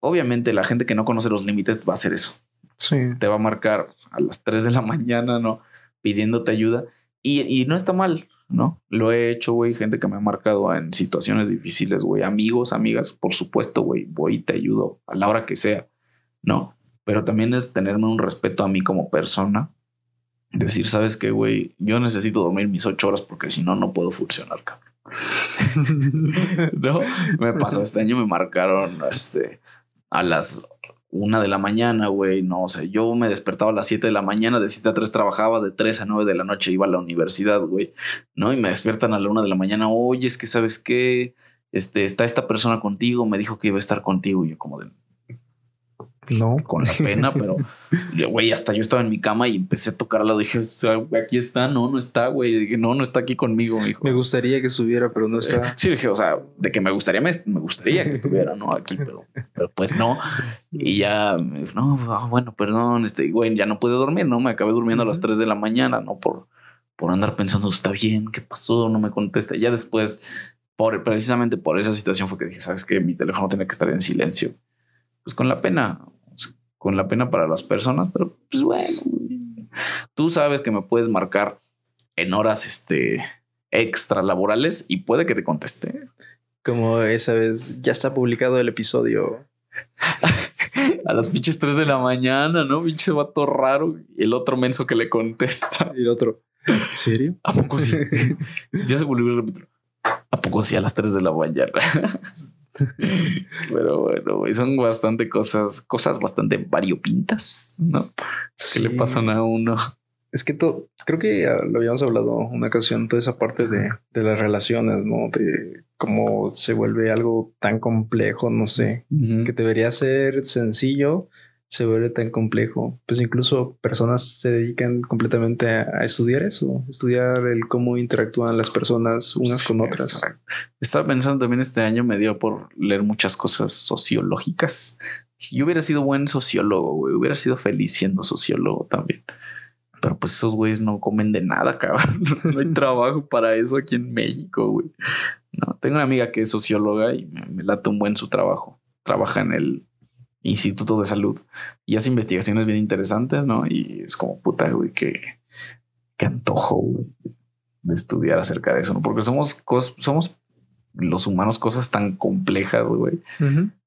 obviamente la gente que no conoce los límites va a hacer eso. Sí. Te va a marcar a las 3 de la mañana, ¿no? Pidiéndote ayuda. Y, y no está mal, ¿no? Lo he hecho, güey, gente que me ha marcado en situaciones difíciles, güey, amigos, amigas, por supuesto, güey, voy y te ayudo a la hora que sea, ¿no? Pero también es tenerme un respeto a mí como persona. Decir, ¿sabes qué, güey? Yo necesito dormir mis ocho horas porque si no, no puedo funcionar, cabrón. No, me pasó este año, me marcaron este, a las una de la mañana, güey. No sé, yo me despertaba a las 7 de la mañana, de 7 a 3 trabajaba, de 3 a 9 de la noche iba a la universidad, güey. No, y me despiertan a la una de la mañana. Oye, es que sabes qué, este, está esta persona contigo, me dijo que iba a estar contigo. Y yo, como de no. con la pena, pero güey, hasta yo estaba en mi cama y empecé a tocar al lado. Dije, "O sea, aquí está, no, no está, güey. Dije, no, no está aquí conmigo, me dijo. Me gustaría que estuviera, pero no está. Sí, dije, o sea, de que me gustaría, me, me gustaría que estuviera, ¿no? Aquí, pero, pero pues no. Y ya, no, ah, bueno, perdón, este, güey, ya no pude dormir, ¿no? Me acabé durmiendo a las 3 de la mañana, ¿no? Por, por andar pensando, está bien, ¿qué pasó? No me contesta. Ya después, por, precisamente por esa situación fue que dije, ¿sabes qué? Mi teléfono tiene que estar en silencio. Pues con la pena, con la pena para las personas, pero pues bueno, tú sabes que me puedes marcar en horas, este, extra laborales y puede que te conteste. Como esa vez ya está publicado el episodio. A las pinches 3 de la mañana, ¿no? Pinche vato raro. Y el otro menso que le contesta. Y el otro. ¿En serio? ¿A poco sí? ya se volvió a repetir. ¿A poco sí a las 3 de la mañana? Pero bueno, son bastante cosas, cosas bastante variopintas, ¿no? Que le Sí. pasan a uno. Es que todo, creo que ya lo habíamos hablado una ocasión, toda esa parte de, de las relaciones, ¿no? De cómo se vuelve algo tan complejo, no sé, que debería ser sencillo, se vuelve tan complejo. Pues incluso personas se dedican completamente a, a estudiar eso, estudiar el cómo interactúan las personas unas con otras. Exacto. Estaba pensando también este año me dio por leer muchas cosas sociológicas. Si yo hubiera sido buen sociólogo, güey, hubiera sido feliz siendo sociólogo también. Pero pues esos güeyes no comen de nada, cabrón. No hay trabajo para eso aquí en México, güey. No, tengo una amiga que es socióloga y me, me late un buen su trabajo. Trabaja en el Instituto de Salud y hace investigaciones bien interesantes, ¿no? Y es como puta, güey, que, que antojo, güey, de estudiar acerca de eso, ¿no? Porque somos, cos- somos los humanos cosas tan complejas, güey.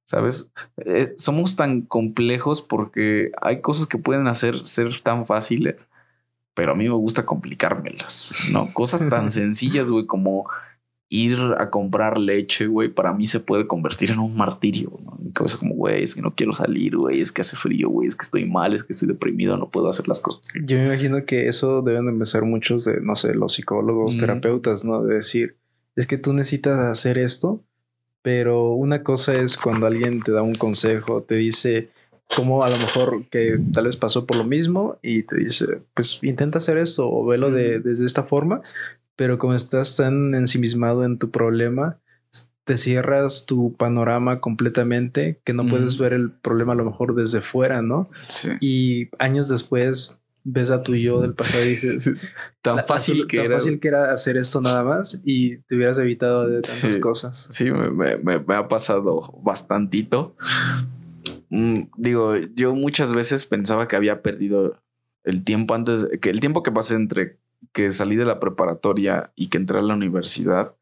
¿Sabes? Eh, somos tan complejos porque hay cosas que pueden hacer ser tan fáciles, pero a mí me gusta complicármelas, ¿no? Cosas tan sencillas, güey, como ir a comprar leche, güey, para mí se puede convertir en un martirio, ¿no? Mi cabeza como, güey, es que no quiero salir, güey, es que hace frío, güey, es que estoy mal, es que estoy deprimido, no puedo hacer las cosas. Yo me imagino que eso deben de empezar muchos de, no sé, los psicólogos, Ujú. terapeutas, ¿no? De decir, es que tú necesitas hacer esto, pero una cosa es cuando alguien te da un consejo, te dice cómo a lo mejor que tal vez pasó por lo mismo y te dice, pues intenta hacer esto o velo de, desde esta forma, pero como estás tan ensimismado en tu problema, te cierras tu panorama completamente que no puedes ver el problema a lo mejor desde fuera, ¿no? Sí. Y años después ves a tu yo del pasado y dices, tan fácil que tan era. fácil que era hacer esto nada más y te hubieras evitado de tantas Sí. cosas. Sí, me, me- me- me ha pasado bastantito. Mm, digo, yo muchas veces pensaba que había perdido el tiempo antes, que el tiempo que pasé entre que salí de la preparatoria y que entré a la universidad,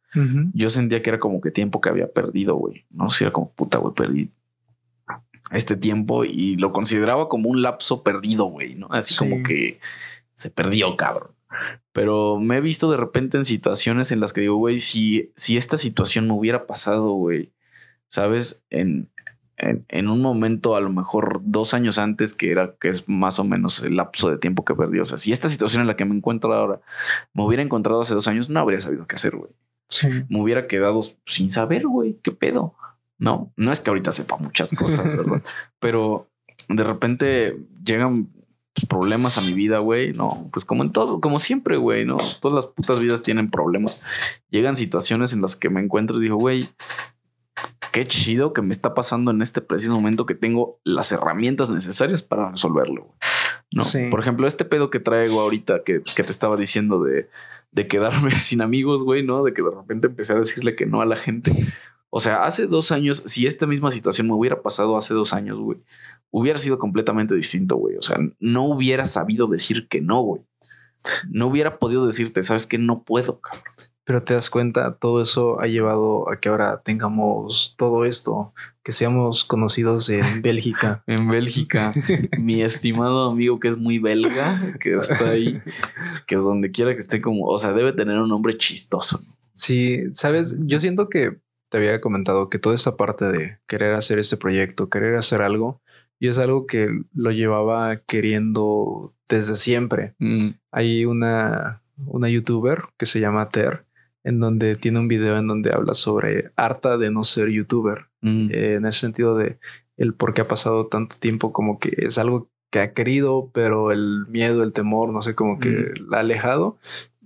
yo sentía que era como que tiempo que había perdido, güey. No sé, era como puta, güey, perdí este tiempo y lo consideraba como un lapso perdido, güey, ¿no? Así Sí. como que se perdió, cabrón. Pero me he visto de repente en situaciones en las que digo, güey, si, si esta situación me hubiera pasado, güey, ¿sabes? En, en, en un momento, a lo mejor dos años antes, que era que es más o menos el lapso de tiempo que perdí. O sea, si esta situación en la que me encuentro ahora me hubiera encontrado hace dos años, no habría sabido qué hacer, güey Sí. me hubiera quedado sin saber, güey, qué pedo. No, no es que ahorita sepa muchas cosas, ¿verdad? Pero de repente llegan pues, problemas a mi vida, güey. No, pues como en todo, como siempre, güey, no todas las putas vidas tienen problemas. Llegan situaciones en las que me encuentro y digo, güey, qué chido que me está pasando en este preciso momento que tengo las herramientas necesarias para resolverlo. No, Sí. por ejemplo, este pedo que traigo ahorita que, que te estaba diciendo de, de quedarme sin amigos, güey, ¿no? De que de repente empecé a decirle que no a la gente. O sea, hace dos años, si esta misma situación me hubiera pasado hace dos años, güey, hubiera sido completamente distinto, güey. O sea, no hubiera sabido decir que no, güey. No hubiera podido decirte, sabes que no puedo, cabrón. Pero te das cuenta, todo eso ha llevado a que ahora tengamos todo esto, que seamos conocidos en Bélgica. En Bélgica, mi estimado amigo que es muy belga, que está ahí, que donde quiera que esté como, o sea, debe tener un nombre chistoso. Sí, sabes, yo siento que te había comentado que toda esa parte de querer hacer este proyecto, querer hacer algo, y es algo que lo llevaba queriendo desde siempre. Mm, Hay una, una youtuber que se llama Ter, en donde tiene un video en donde habla sobre harta de no ser youtuber. mm, Eh, en ese sentido de el por qué ha pasado tanto tiempo, como que es algo que ha querido, pero el miedo, el temor, no sé, como que la ha alejado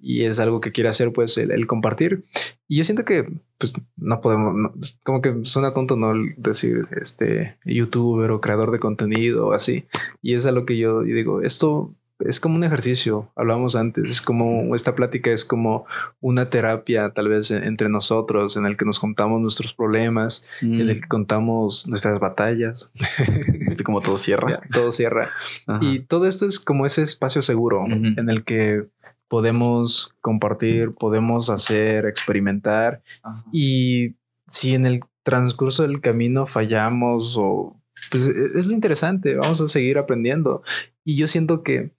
y es algo que quiere hacer, pues el, el compartir. Y yo siento que, pues no podemos, no, como que suena tonto no decir este youtuber o creador de contenido o así. Y es a lo que yo digo, esto es como un ejercicio, hablamos antes, es como esta plática es como una terapia tal vez en- entre nosotros en el que nos contamos nuestros problemas, mm. en el que contamos nuestras batallas, ¿Viste cómo todo cierra? todo cierra. Ajá. Y todo esto es como ese espacio seguro en el que podemos compartir, podemos hacer, experimentar Ajá. y si en el transcurso del camino fallamos o pues e- es lo interesante, vamos a seguir aprendiendo. Y yo siento que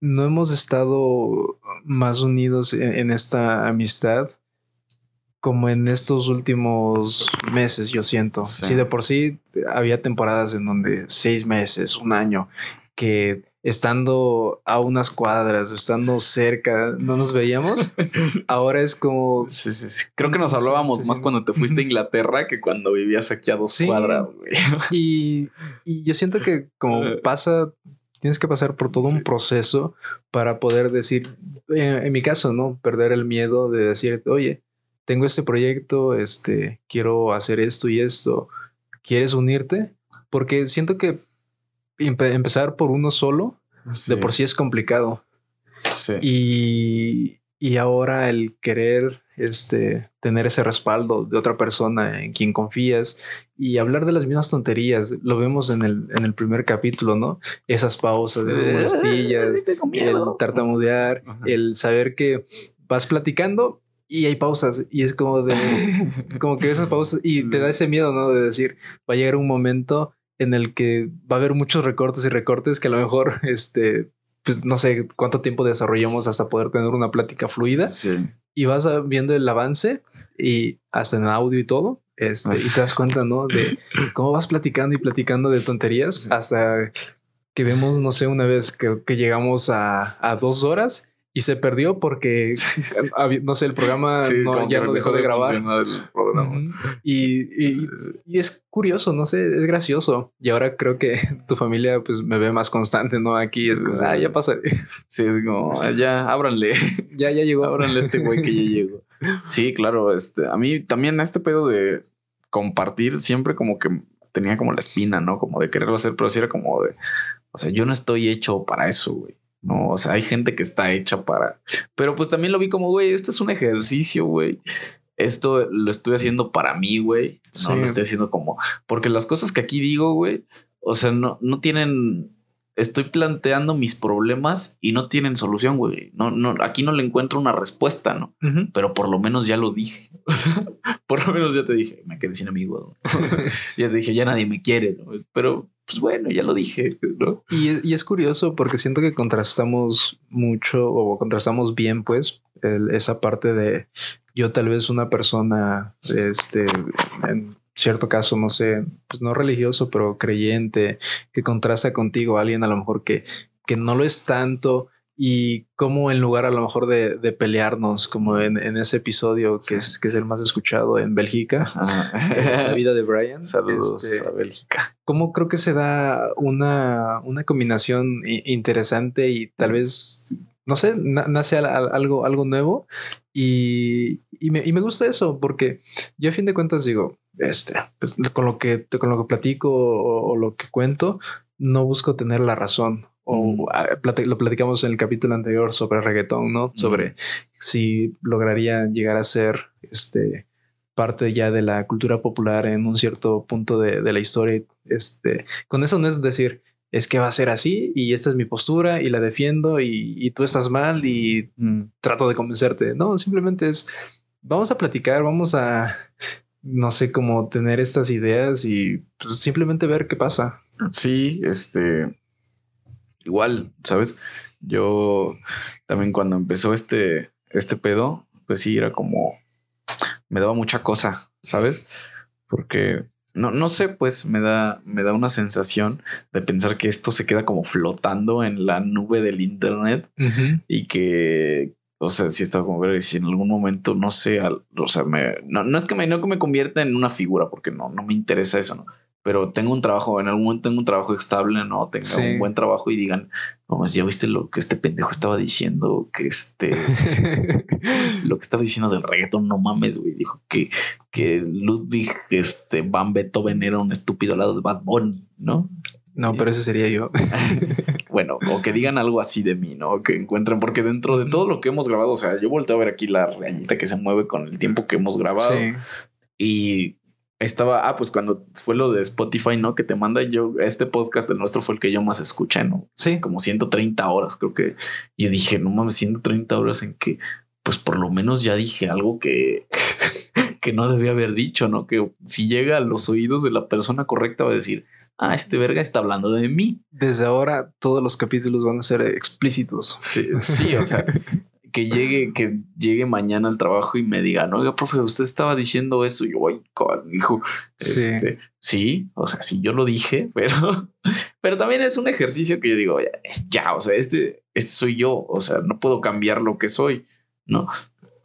no hemos estado más unidos en, en esta amistad como en estos últimos meses, yo siento. Sí. Si de por sí había temporadas en donde seis meses, un año, que estando a unas cuadras, estando cerca, no nos veíamos. Ahora es como Sí, sí, sí. Creo que nos hablábamos más cuando te fuiste a Inglaterra que cuando vivías aquí a dos cuadras, güey. Y, y yo siento que como pasa, tienes que pasar por todo Sí. un proceso para poder decir, en, en mi caso, ¿no? Perder el miedo de decir, oye, tengo este proyecto, este, quiero hacer esto y esto, ¿quieres unirte? Porque siento que empe- empezar por uno solo de por sí es complicado. Sí. Y, y ahora el querer este, tener ese respaldo de otra persona en quien confías y hablar de las mismas tonterías, lo vemos en el, en el primer capítulo, ¿no? Esas pausas, esas molestillas, el tartamudear, Ajá. el saber que vas platicando y hay pausas y es como de, como que esas pausas y te da ese miedo, ¿no? De decir, va a llegar un momento en el que va a haber muchos recortes y recortes que a lo mejor, este, pues no sé cuánto tiempo desarrollamos hasta poder tener una plática fluida Sí. y vas viendo el avance y hasta en el audio y todo. Este, y te das cuenta, ¿no? De cómo vas platicando y platicando de tonterías hasta que vemos, no sé, una vez que, que llegamos a, a dos horas y se perdió porque, no sé, el programa Sí, no- ya no dejó de grabar. el programa. Y, y- y es curioso, no sé, es gracioso. Y ahora creo que tu familia pues me ve más constante, ¿no? Aquí es como, Sí. ah, ya pasa, Sí, es como, "Ah, ya, ábranle, ya, ya llegó. ábranle a este güey que ya llegó. Sí, claro, este, a mí también este pedo de compartir siempre como que tenía como la espina, ¿no? Como de quererlo hacer, pero sí era como de, o sea, yo no estoy hecho para eso, güey. No, o sea, hay gente que está hecha para. Pero pues también lo vi como, güey, esto es un ejercicio, güey. Esto lo estoy haciendo para mí, güey. No lo estoy haciendo como. Porque las cosas que aquí digo, güey, o sea, no, no tienen estoy planteando mis problemas y no tienen solución, güey. No, no, aquí no le encuentro una respuesta, ¿no? Pero por lo menos ya lo dije. por lo menos ya te dije, me quedé sin amigos. ya te dije, ya nadie me quiere, ¿no? Pero pues bueno, ya lo dije, ¿no? Y, es curioso porque siento que contrastamos mucho o contrastamos bien, pues, esa parte de yo tal vez una persona, este, en, cierto caso, no sé, pues no religioso, pero creyente, que contrasta contigo alguien a lo mejor que, que no lo es tanto y como en lugar a lo mejor de, pelearnos, como en, ese episodio que es, que es el más escuchado en Bélgica, la vida de Brian. Saludos este, a Bélgica. ¿Cómo creo que se da una, una combinación interesante y tal vez, no sé, nace algo, algo nuevo? Y, y, me, y me gusta eso porque yo a fin de cuentas digo, este, pues, con lo que con lo que platico o, lo que cuento, no busco tener la razón. O lo platicamos en el capítulo anterior sobre reggaetón, ¿no? Sobre si lograría llegar a ser este parte ya de la cultura popular en un cierto punto de, la historia. Este, con eso no es decir, es que va a ser así y esta es mi postura y la defiendo y, tú estás mal y mm, trato de convencerte. No, simplemente es, vamos a platicar, vamos a no sé cómo tener estas ideas y pues, simplemente ver qué pasa. Sí, este, igual, ¿sabes? Yo también cuando empezó este, este pedo, pues sí, era como, me daba mucha cosa, ¿sabes? Porque no, no sé, pues me da, me da una sensación de pensar que esto se queda como flotando en la nube del internet y que, o sea, si estaba como ver si en algún momento, no sé, o sea, me, no, no, es que me, no que me convierta en una figura, porque no, no me interesa eso, ¿no? Pero tengo un trabajo, en algún momento tengo un trabajo estable, ¿no? Tengo un buen trabajo y digan, vamos, ya viste lo que este pendejo estaba diciendo, que este, lo que estaba diciendo del reggaetón, no mames, güey. Dijo que, que Ludwig, este, Van Beethoven era un estúpido al lado de Bad Bunny, ¿no? No, pero ese sería yo. bueno, o que digan algo así de mí, ¿no? Que encuentren, porque dentro de todo lo que hemos grabado, o sea, yo volteo a ver aquí la rayita que se mueve con el tiempo que hemos grabado. Y estaba, ah, pues cuando fue lo de Spotify, ¿no? Que te manda yo, este podcast de nuestro fue el que yo más escuché, ¿no? Sí. Como 130 horas, creo que yo dije, no mames, 130 horas en que, pues por lo menos ya dije algo que, que no debía haber dicho, ¿no? Que si llega a los oídos de la persona correcta va a decir, ah, este verga está hablando de mí. Desde ahora todos los capítulos van a ser explícitos. Sí, o sea, que llegue, que llegue mañana al trabajo y me diga, no, oiga, profe, usted estaba diciendo eso. Y yo, ay, hijo, este, sí. o sea, sí, yo lo dije, pero, pero también es un ejercicio que yo digo, ya, ya, o sea, este, este soy yo, o sea, no puedo cambiar lo que soy, ¿no?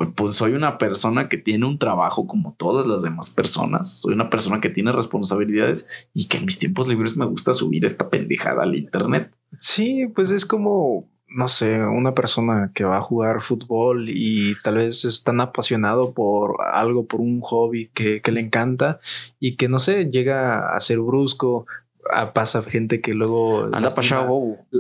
Pues soy una persona que tiene un trabajo como todas las demás personas. Soy una persona que tiene responsabilidades y que en mis tiempos libres me gusta subir esta pendejada al internet. Sí, pues es como, no sé, una persona que va a jugar fútbol y tal vez es tan apasionado por algo, por un hobby que, que le encanta y que no sé, llega a ser brusco, pasa gente que luego anda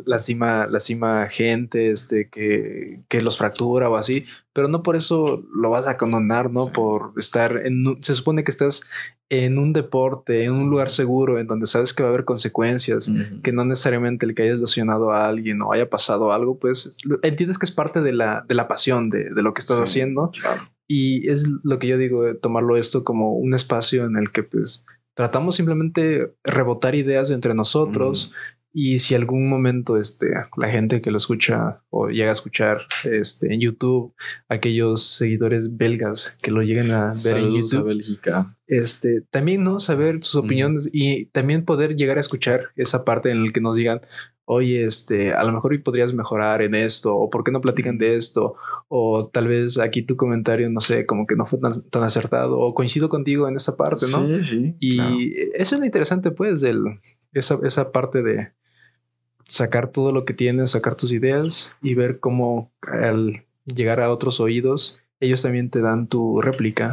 lastima, lastima, gente este que, que, los fractura o así, pero no por eso lo vas a condonar, ¿no? Por estar en se supone que estás en un deporte, en un lugar seguro, en donde sabes que va a haber consecuencias, que no necesariamente el que hayas lesionado a alguien o haya pasado algo, pues entiendes que es parte de la, de la pasión de, de lo que estás haciendo. Y es lo que yo digo, tomarlo esto como un espacio en el que pues tratamos simplemente rebotar ideas entre nosotros. Y si algún momento este, la gente que lo escucha o llega a escuchar este, en YouTube, aquellos seguidores belgas que lo lleguen a ver en YouTube, a Bélgica. Este, también no saber sus opiniones y también poder llegar a escuchar esa parte en la que nos digan, oye, este, a lo mejor podrías mejorar en esto, o por qué no platican de esto, o tal vez aquí tu comentario, no sé, como que no fue tan, acertado, o coincido contigo en esa parte, ¿no? Sí, sí. Y eso es lo interesante, pues, de esa, esa parte de sacar todo lo que tienes, sacar tus ideas y ver cómo al llegar a otros oídos ellos también te dan tu réplica.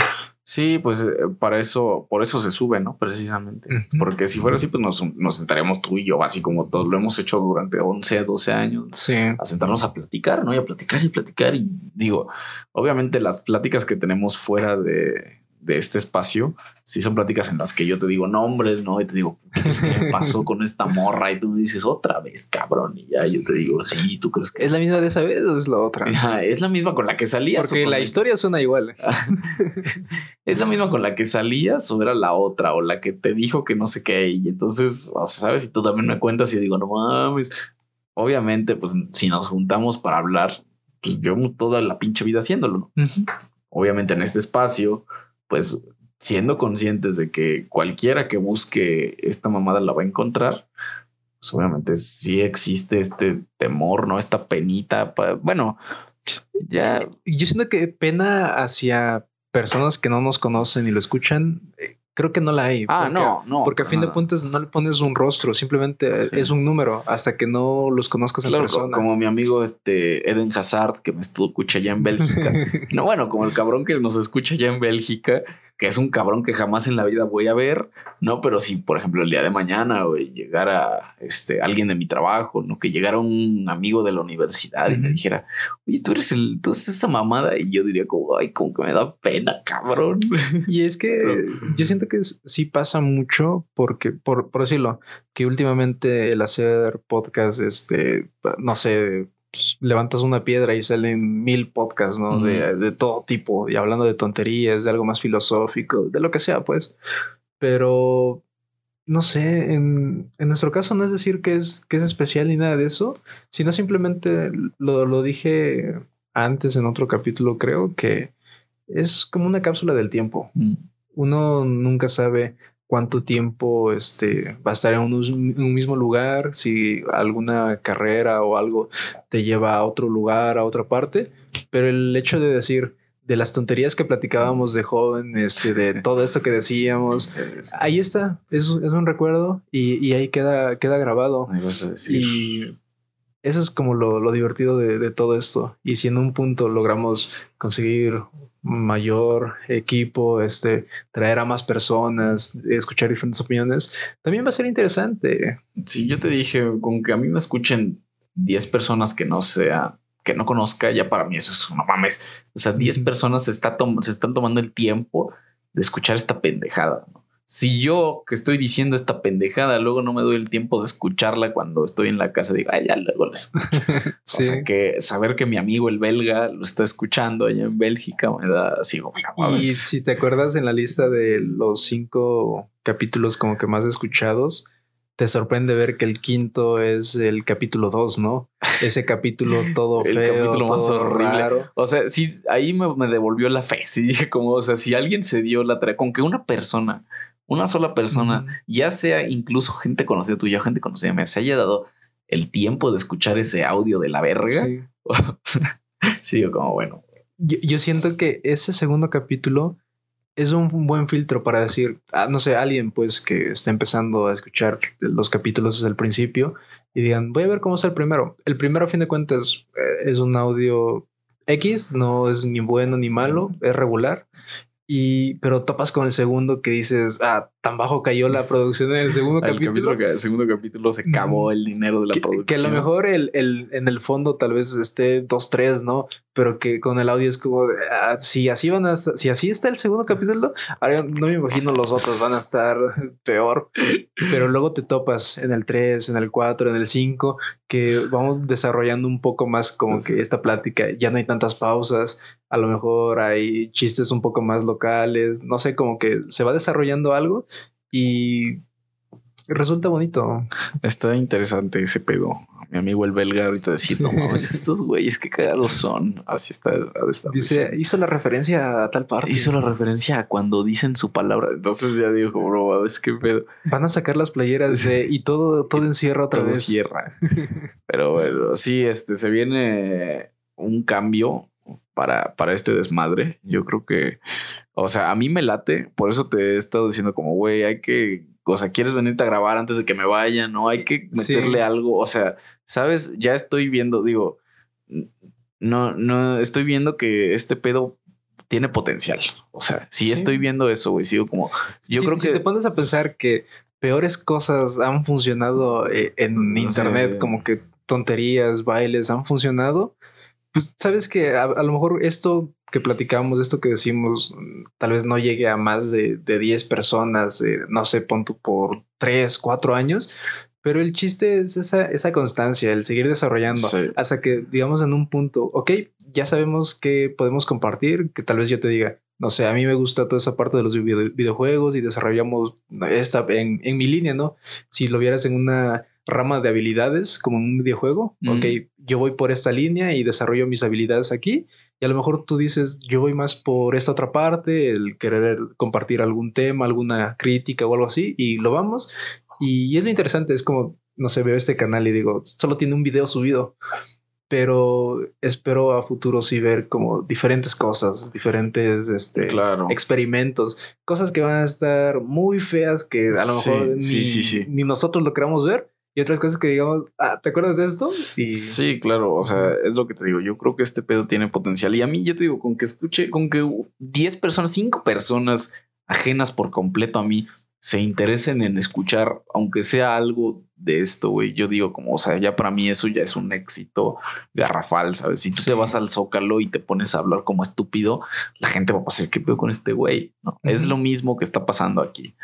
Sí, pues eh, para eso, por eso se sube, ¿no? Precisamente. Porque si fuera así, pues nos, nos sentaríamos tú y yo, así como todos lo hemos hecho durante 11, 12 años, Sí. a sentarnos a platicar, ¿no? Y a platicar y platicar. Y digo, obviamente las pláticas que tenemos fuera de, de este espacio, sí son pláticas en las que yo te digo nombres, ¿no? Y te digo, ¿qué pasó con esta morra? Y tú me dices, otra vez, cabrón. Y ya yo te digo, sí, ¿tú crees que ¿Es la misma de esa vez o es la otra? Ajá, es la misma con la que salías? Porque la historia suena igual. ¿Es la misma con la que salías o era la otra o la que te dijo que no sé qué? Y entonces, o sea, ¿sabes? Y tú también me cuentas y yo digo, no mames. Obviamente, pues si nos juntamos para hablar, pues yo toda la pinche vida haciéndolo, ¿no? Ujú. Obviamente en este espacio, pues siendo conscientes de que cualquiera que busque esta mamada la va a encontrar, pues obviamente sí existe este temor, ¿no? Esta penita. bueno, ya Yo siento que pena hacia personas que no nos conocen y lo escuchan, eh, creo que no la hay. Ah, porque- no, no. Porque a fin de cuentas no le pones un rostro, simplemente Sí. es un número hasta que no los conozcas en Claro, persona. como mi amigo este Eden Hazard que me escucha allá en Bélgica. no, bueno, como el cabrón que nos escucha allá en Bélgica, que es un cabrón que jamás en la vida voy a ver, no, pero si por ejemplo el día de mañana llegara este alguien de mi trabajo, no, que llegara un amigo de la universidad y me dijera, oye, tú eres el, tú eres esa mamada, y yo diría como, ay, como que me da pena, cabrón. Y es que yo siento que sí pasa mucho porque, por, por decirlo, que últimamente el hacer podcast, este, no sé, pues, levantas una piedra y salen mil podcasts, ¿no? De, de todo tipo y hablando de tonterías, de algo más filosófico, de lo que sea, pues. Pero no sé, en, en nuestro caso no es decir que es, que es especial ni nada de eso, sino simplemente lo, lo dije antes en otro capítulo, creo que es como una cápsula del tiempo uno nunca sabe cuánto tiempo este, va a estar en un, mismo lugar, si alguna carrera o algo te lleva a otro lugar, a otra parte, pero el hecho de decir de las tonterías que platicábamos de joven, este, de todo esto que decíamos, ahí está, es, es un recuerdo y, y ahí queda, queda grabado. Vas a decir. Y eso es como lo, lo divertido de, de todo esto. Y si en un punto logramos conseguir mayor equipo, este, traer a más personas, escuchar diferentes opiniones, también va a ser interesante. Si yo te dije, con que a mí me escuchen 10 personas que no sea, que no conozca, ya para mí eso es no mames. O sea, 10 Ujú. personas se, está se están tomando el tiempo de escuchar esta pendejada. ¿no? Si yo que estoy diciendo esta pendejada, luego no me doy el tiempo de escucharla cuando estoy en la casa, digo, ay, ya luego la escucho". Sí. O sea, que saber que mi amigo el belga lo está escuchando allá en Bélgica me da así como, "No Y mames". si te acuerdas en la lista de los cinco capítulos como que más escuchados, te sorprende ver que el quinto es el capítulo dos, ¿no? Ese capítulo todo El feo, capítulo más horrible. raro. O sea, sí, ahí me, me devolvió la fe. Sí, dije como, o sea, si alguien se dio la tarea, con que una persona, una sola persona, ya sea incluso gente conocida tuya, gente conocida mía, se haya dado el tiempo de escuchar ese audio de la verga. Sí. Digo como, bueno, Yo, yo siento que ese segundo capítulo es un buen filtro para decir, ah, no sé, alguien pues que está empezando a escuchar los capítulos desde el principio y digan, voy a ver cómo está el primero. El primero a fin de cuentas eh, es un audio X, no es ni bueno ni malo, es regular. Y pero topas con el segundo que dices, ah, tan bajo cayó la producción en el segundo el, capítulo. capítulo, el segundo capítulo se acabó el dinero de la que, producción. que a lo mejor el, el- en el fondo tal vez esté 2-3, ¿no? Pero que con el audio es como de, ah, si así van a estar- si así está el segundo capítulo, ahora no me imagino los otros van a estar peor. Pero luego te topas en el 3, en el 4, en el 5, que vamos desarrollando un poco más como Sí. que esta plática, ya no hay tantas pausas, a lo mejor hay chistes un poco más locales, no sé, como que se va desarrollando algo y resulta bonito. Está interesante ese pedo. Mi amigo el belga ahorita decir, no mames, estos güeyes qué cagados son. Así está. Dice, hizo la referencia a tal parte. Hizo la referencia a cuando dicen su palabra. Entonces ya dijo, bro, mames, qué pedo. Van a sacar las playeras de y todo, todo encierra otra Todo vez. cierra. Pero bueno, sí, este se viene un cambio para, para este desmadre. Yo creo que, o sea, a mí me late. Por eso te he estado diciendo, como, güey, hay que, o sea, quieres venirte a grabar antes de que me vaya, no hay que Sí. meterle algo. O sea, sabes, ya estoy viendo, digo, no, no estoy viendo que este pedo tiene potencial. O sea, si Sí. estoy viendo eso, güey, sigo como. Yo creo si que. te pones a pensar que peores cosas han funcionado eh, en internet, como que tonterías, bailes han funcionado, pues sabes que a, a lo mejor esto que platicamos, esto que decimos, tal vez no llegue a más de, de 10 personas, eh, no sé, pon tú por 3, 4 años. Pero el chiste es esa, esa constancia, el seguir desarrollando Sí. hasta que, digamos, en un punto, ok, ya sabemos que podemos compartir, que tal vez yo te diga, no sé, a mí me gusta toda esa parte de los video- videojuegos y desarrollamos esta en, en mi línea, ¿no? Si lo vieras en una rama de habilidades como un videojuego, Mm. ok, yo voy por esta línea y desarrollo mis habilidades aquí. Y a lo mejor tú dices, yo voy más por esta otra parte, el querer compartir algún tema, alguna crítica o algo así, y lo vamos. Y, es lo interesante, es como, no sé, veo este canal y digo, solo tiene un video subido, pero espero a futuro sí ver como diferentes cosas, diferentes este, Claro. experimentos, cosas que van a estar muy feas que a lo Sí, mejor ni, sí, sí, sí. ni nosotros lo queramos ver. Y otras cosas que digamos, ah, ¿te acuerdas de esto? Y Sí, claro. O sea, es lo que te digo. Yo creo que este pedo tiene potencial. Y a mí, yo te digo, con que escuche, con que 10 personas, 5 personas ajenas por completo a mí se interesen en escuchar, aunque sea algo de esto, güey. Yo digo, como, o sea, ya para mí eso ya es un éxito garrafal, ¿sabes? Si tú te vas al zócalo y te pones a hablar como estúpido, la gente va a pasar, ¿qué pedo con este güey? ¿No? Es lo mismo que está pasando aquí,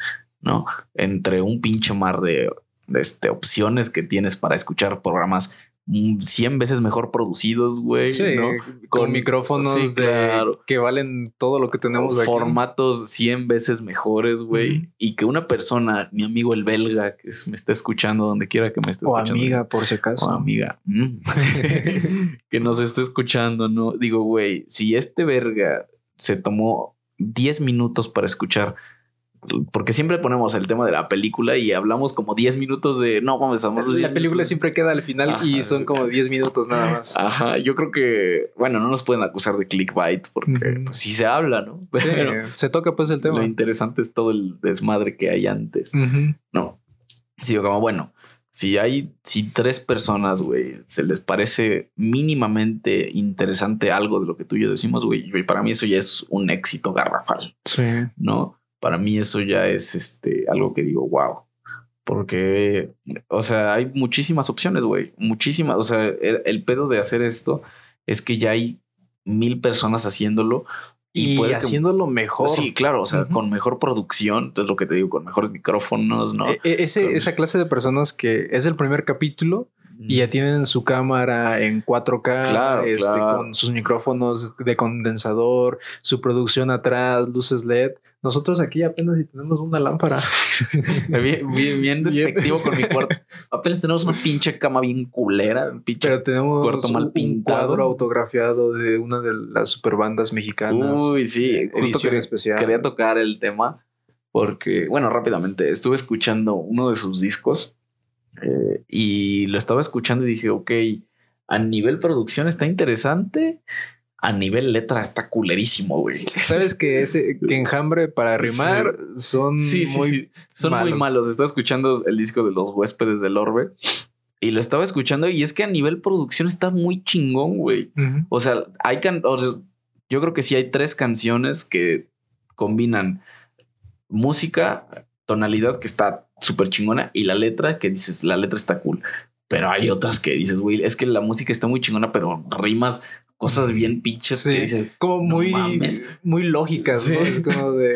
¿no? Entre un pinche mar de, este, opciones que tienes para escuchar programas mm, 100 veces mejor producidos, güey, Sí, ¿no? con, Con- micrófonos sí, de claro. que valen todo lo que tenemos aquí. formatos 100 veces mejores, güey. Y que una persona, mi amigo el belga, que me está escuchando donde quiera que me esté o escuchando. amiga, por si acaso. O amiga. mm, que nos esté escuchando, ¿no? Digo, güey, si este verga se tomó 10 minutos para escuchar, porque siempre ponemos el tema de la película y hablamos como 10 minutos de, no, vamos a 10 La película minutos. siempre queda al final Ajá, y son como 10 minutos nada más. Ajá, yo creo que, bueno, no nos pueden acusar de clickbait porque Ujú. pues, sí se habla, ¿no? Sí, Pero se toca pues el tema. lo interesante es todo el desmadre que hay antes. No. Sí, como bueno, si hay, si tres personas, güey, se les parece mínimamente interesante algo de lo que tú y yo decimos, güey, para mí eso ya es un éxito garrafal, Sí. ¿no? Para mí eso ya es este algo que digo, wow. Porque, o sea, hay muchísimas opciones, güey. Muchísimas. O sea, el, el pedo de hacer esto es que ya hay mil personas haciéndolo y, Y, puede que- haciéndolo mejor. Sí, claro, o sea, con mejor producción, entonces lo que te digo, con mejores micrófonos, ¿no? E- e- ese- Con- esa clase de personas que es el primer capítulo y ya tienen su cámara en 4K, Claro, este, claro. con sus micrófonos de condensador, su producción atrás, luces LED. Nosotros aquí apenas si tenemos una lámpara. Bien, bien, bien despectivo con mi cuarto. Apenas tenemos una pinche cama bien culera, un pinche. Pero tenemos Cuarto mal un- un pintado. cuadro autografiado de una de las superbandas mexicanas. Uy, sí, justo edición quería, especial. quería tocar el tema porque, bueno, rápidamente estuve escuchando uno de sus discos eh, y lo estaba escuchando y dije, ok, a nivel producción está interesante, a nivel letra está culerísimo, güey. Sabes que ese que enjambre para rimar son Sí, sí, muy. Son muy malos. malos. Estaba escuchando el disco de los huéspedes del orbe y lo estaba escuchando y es que a nivel producción está muy chingón, güey. O sea, hay can o sea, yo creo que sí hay tres canciones que combinan música, tonalidad que está súper chingona y la letra que dices, la letra está cool. Pero hay otras que dices, güey, es que la música está muy chingona, pero rimas cosas bien pinches Sí, que dices, como "No muy, mames". muy lógicas, ¿no? Sí. Es como de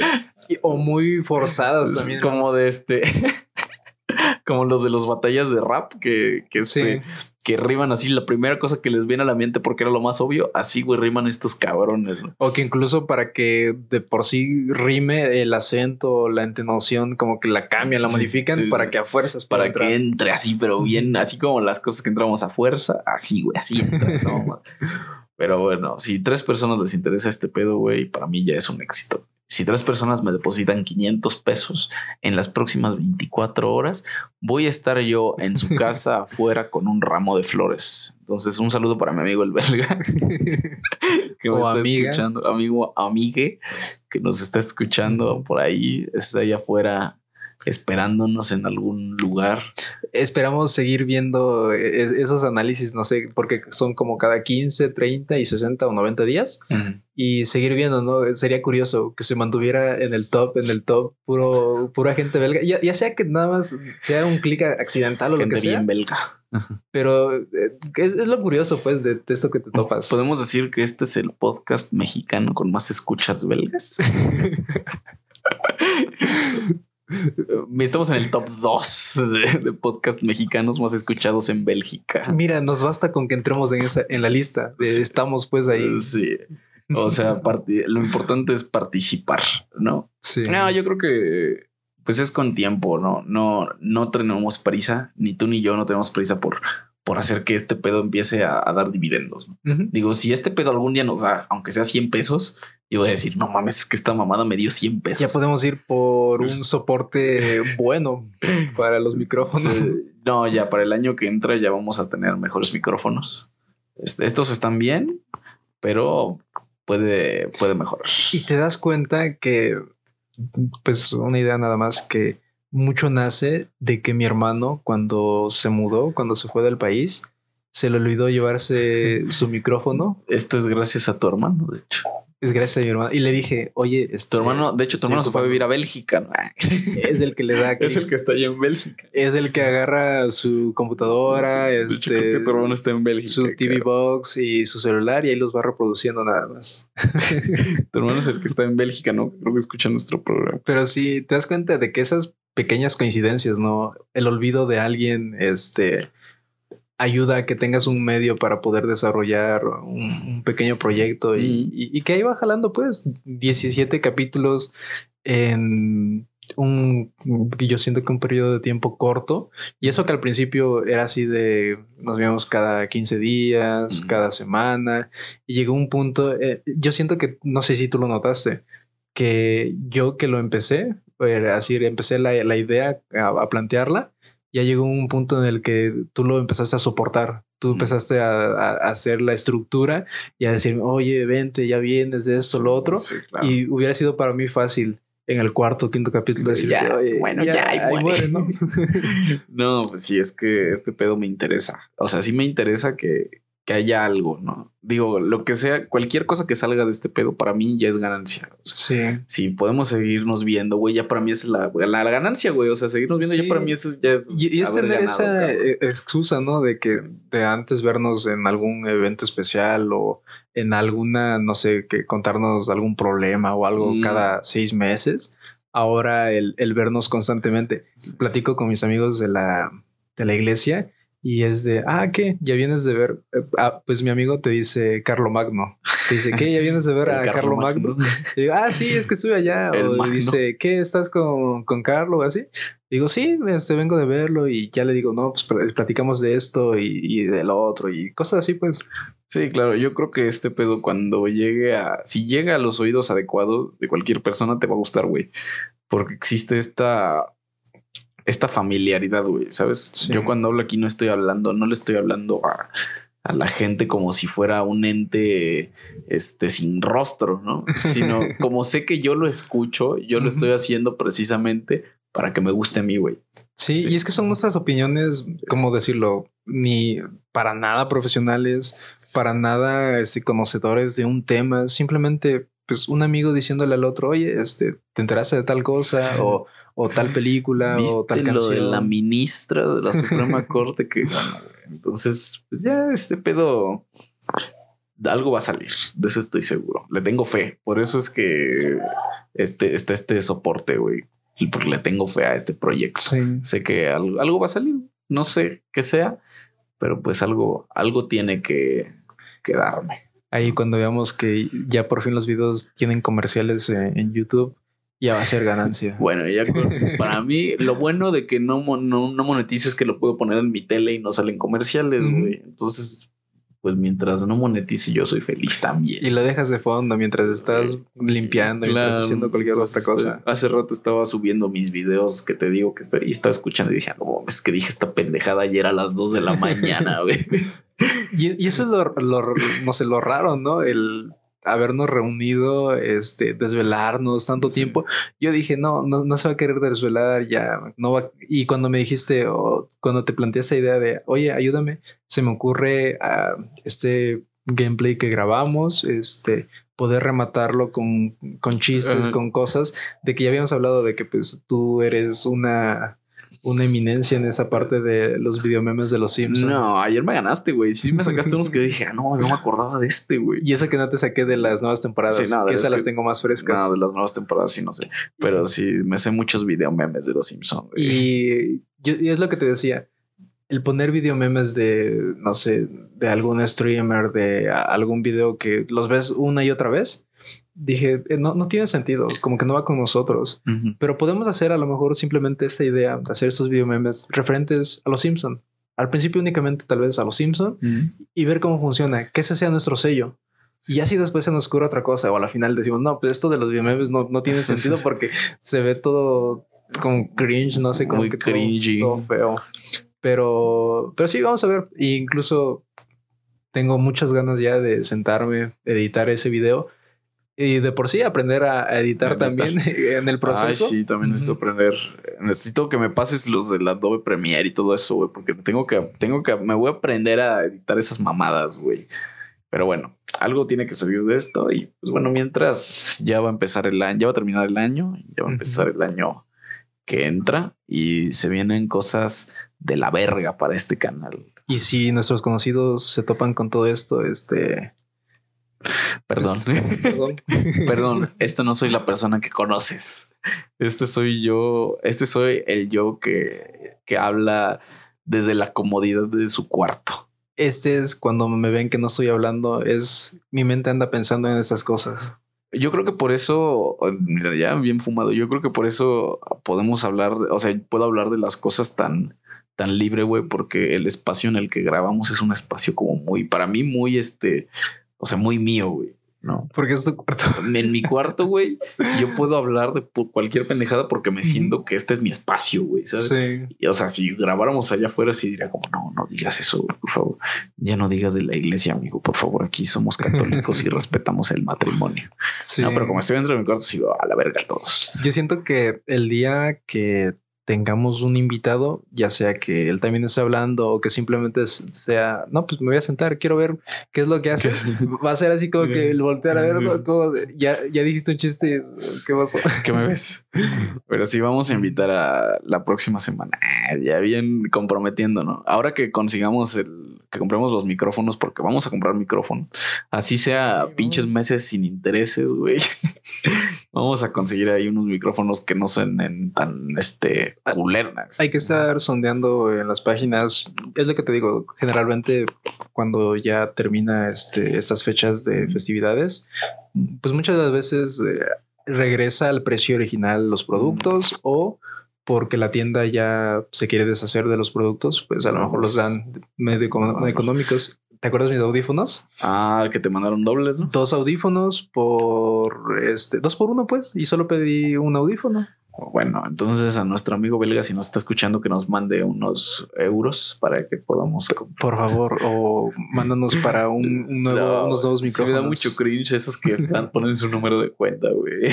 o muy forzadas también. como de este, como los de las batallas de rap que, que, este, que riman así. La primera cosa que les viene a la mente porque era lo más obvio, así güey, riman estos cabrones. O que incluso para que de por sí rime el acento, la entonación, como que la cambian, la Sí, modifican sí. para que a fuerzas Para entrar. que entre así, pero bien, así como las cosas que entramos a fuerza, así, güey, así entra esa mamá. Pero bueno, si tres personas les interesa este pedo, güey, para mí ya es un éxito. Si tres personas me depositan 500 pesos en las próximas 24 horas, voy a estar yo en su casa afuera con un ramo de flores. Entonces, un saludo para mi amigo el belga que me O está amiga. escuchando, amigo, amigue que nos está escuchando por ahí, está allá afuera esperándonos en algún lugar. esperamos seguir viendo esos análisis, no sé, porque son como cada 15, 30 y 60 o 90 días y seguir viendo, ¿no? Sería curioso que se mantuviera en el top, en el top, puro, pura gente belga, ya, sea que nada más sea un clic accidental o lo que sea. bien belga. Pero eh, es, lo curioso, pues, de, de esto que te topas. Podemos decir que este es el podcast mexicano con más escuchas belgas. Estamos en el top 2 de, podcast mexicanos más escuchados en Bélgica. Mira, nos basta con que entremos en esa, en la lista. estamos pues ahí. Sí. O sea, lo importante es participar, ¿no? Sí. No, yo creo que pues es con tiempo, ¿no? No, no tenemos prisa, ni tú ni yo no tenemos prisa por, por hacer que este pedo empiece a, dar dividendos. Digo, si este pedo algún día nos da, aunque sea 100 pesos, yo voy a decir, no mames, es que esta mamada me dio 100 pesos. Ya podemos ir por un soporte bueno para los micrófonos. No, ya para el año que entra ya vamos a tener mejores micrófonos. Este, estos están bien, pero puede, puede mejorar. Y te das cuenta que, pues, una idea nada más que mucho nace de que mi hermano, cuando se mudó, cuando se fue del país, se le olvidó llevarse su micrófono. Esto es gracias a tu hermano, de hecho. Es gracias a mi hermano. Y le dije, oye, este, tu hermano, de hecho, tu hermano se fue a vivir a Bélgica. Es el que le da. es el que está allá en Bélgica. Es el que agarra su computadora. este, que tu hermano está en Bélgica. Su TV box y su celular y ahí los va reproduciendo nada más. tu hermano es el que está en Bélgica, no creo que escucha nuestro programa. Pero sí, te das cuenta de que esas pequeñas coincidencias, no el olvido de alguien, este ayuda a que tengas un medio para poder desarrollar un, pequeño proyecto y, que ahí va jalando pues 17 capítulos en un yo siento que un periodo de tiempo corto. Y eso que al principio era así de nos vemos cada 15 días, cada semana. Y llegó un punto eh, yo siento que no sé si tú lo notaste que yo que lo empecé así empecé la, idea a plantearla ya llegó un punto en el que tú lo empezaste a soportar. Tú empezaste a, hacer la estructura y a decir, oye, vente, ya vienes de esto, lo otro. Y hubiera sido para mí fácil en el cuarto, quinto capítulo decir, bueno, ya, muere. ¿no? no, pues sí, es que este pedo me interesa. O sea, sí me interesa que, que haya algo, ¿no? Digo, lo que sea, cualquier cosa que salga de este pedo para mí ya es ganancia. sí. Si podemos seguirnos viendo, güey, ya para mí es la, la, ganancia, güey. O sea, seguirnos viendo ya para mí es, ya es. Y, es tener esa e, excusa, ¿no? De que de antes vernos en algún evento especial o en alguna, no sé, que contarnos algún problema o algo mm. cada seis meses. Ahora el, el vernos constantemente. Platico con mis amigos de la, de la iglesia y es de, ah, ¿qué? Ya vienes de ver. Eh, ah, pues mi amigo te dice Carlo Magno. Te dice, ¿qué? ¿Ya vienes de ver a Carlo, Magno? Y digo, ah, sí, es que estuve allá. o dice, ¿qué? ¿Estás con, con Carlo? Así. Digo, sí, este, vengo de verlo y ya le digo, no, pues platicamos de esto y, y de lo otro y cosas así, pues. Sí, claro. Yo creo que este pedo, cuando llegue a, si llega a los oídos adecuados de cualquier persona, te va a gustar, güey. Porque existe esta esta familiaridad, güey, ¿sabes? Yo cuando hablo aquí no estoy hablando, no le estoy hablando a, la gente como si fuera un ente este sin rostro, ¿no? Sino como sé que yo lo escucho, yo lo estoy haciendo precisamente para que me guste a mí, güey. Sí, y es que son nuestras opiniones, ¿cómo decirlo? Ni para nada profesionales, para nada este, conocedores de un tema, simplemente pues un amigo diciéndole al otro, oye, este, te enteraste de tal cosa o o tal película o tal canción. lo de la ministra de la Suprema Corte que Entonces, pues ya este pedo algo va a salir, de eso estoy seguro. Le tengo fe, por eso es que este está este soporte, güey. Porque le tengo fe a este proyecto. Sé que algo, va a salir, no sé qué sea, pero pues algo algo tiene que, quedarme. Ahí cuando veamos que ya por fin los videos tienen comerciales en YouTube, ya va a ser ganancia. bueno, ya para mí, lo bueno de que no, no, no monetices es que lo puedo poner en mi tele y no salen comerciales, güey. Entonces, pues mientras no monetice, yo soy feliz también. Y lo dejas de fondo mientras estás limpiando, y mientras haciendo cualquier otra cosa. Hace rato estaba subiendo mis videos que te digo que estoy y estaba escuchando y dije, no, es que dije esta pendejada ayer a las 2 de la mañana, güey. y, y, eso es lo, lo, no sé, lo raro, ¿no? El habernos reunido, este, desvelarnos tanto tiempo, yo dije, no, no, no se va a querer desvelar, ya no va. Y cuando me dijiste, o cuando te planteé esta idea de, oye, ayúdame, se me ocurre a este gameplay que grabamos, este, poder rematarlo con, con chistes, con cosas de que ya habíamos hablado de que pues tú eres una una eminencia en esa parte de los videomemes de los Simpsons. No, ayer me ganaste, güey. Sí me sacaste unos que dije, ah, no, no me acordaba de este, güey. Y eso que no te saqué de las nuevas temporadas. Sí, que esas las tengo más frescas. No, de las nuevas temporadas sí no sé. Pero sí me sé muchos videomemes de los Simpsons. Y, y es lo que te decía el poner video memes de, no sé, de algún streamer, de algún video que los ves una y otra vez, dije, eh, no, no tiene sentido, como que no va con nosotros. Pero podemos hacer a lo mejor simplemente esta idea de hacer estos video memes referentes a los Simpson. Al principio únicamente tal vez a los Simpson y ver cómo funciona, que ese sea nuestro sello. Y así después se nos ocurre otra cosa o a la final decimos, no, pues esto de los videomemes no, no tiene sentido porque se ve todo con cringe, no sé, como que cringy. todo feo. Pero, pero sí, vamos a ver. E incluso tengo muchas ganas ya de sentarme, editar ese video y de por sí aprender a editar también en el proceso. Ay, sí, también necesito aprender. Necesito que me pases los del Adobe Premiere y todo eso, güey, porque tengo que, tengo que, me voy a aprender a editar esas mamadas, güey. Pero bueno, algo tiene que salir de esto y pues bueno, mientras ya va a empezar el año, ya va a terminar el año, ya va a empezar el año que entra y se vienen cosas de la verga para este canal. Y si nuestros conocidos se topan con todo esto, este... Perdón, pues, perdón, perdón, este no soy la persona que conoces. Este soy yo, este soy el yo que, que habla desde la comodidad de su cuarto. Este es cuando me ven que no estoy hablando, es mi mente anda pensando en esas cosas. Yo creo que por eso, mira, ya bien fumado, yo creo que por eso podemos hablar, o sea, puedo hablar de las cosas tan, tan libre, güey, porque el espacio en el que grabamos es un espacio como muy, para mí, muy este, o sea, muy mío, güey. No, porque es tu cuarto. En mi cuarto, güey, yo puedo hablar de cualquier pendejada porque me siento que este es mi espacio, güey. ¿sabes? Sí. Y, o sea, si grabáramos allá afuera, sí diría como no, no digas eso, por favor. Ya no digas de la iglesia, amigo. Por favor, aquí somos católicos y respetamos el matrimonio. Sí. No, pero como estoy dentro de mi cuarto, sigo a la verga todos. Yo siento que el día que tengamos un invitado, ya sea que él también esté hablando o que simplemente sea, no, pues me voy a sentar, quiero ver qué es lo que hace. Va a ser así como que el voltear a ver, como ya, ya dijiste un chiste, ¿qué pasó? ¿Qué me ves? Pero sí vamos a invitar a la próxima semana, ya bien comprometiendo, ¿no? Ahora que consigamos el que compremos los micrófonos porque vamos a comprar micrófono. Así sea pinches meses sin intereses, güey. vamos a conseguir ahí unos micrófonos que no sean tan este culernas. Hay que estar sondeando en las páginas. Es lo que te digo. Generalmente cuando ya termina este, estas fechas de festividades, pues muchas de las veces eh, regresa al precio original los productos o porque la tienda ya se quiere deshacer de los productos, pues a lo mejor los dan medio económicos. ¿Te acuerdas de mis audífonos? Ah, que te mandaron dobles, ¿no? Dos audífonos por este, dos por uno, pues, y solo pedí un audífono. Bueno, entonces a nuestro amigo belga, si nos está escuchando, que nos mande unos euros para que podamos. Por favor, o mándanos para un, nuevo, unos nuevos micrófonos. me da mucho cringe esos que ponen su número de cuenta, güey.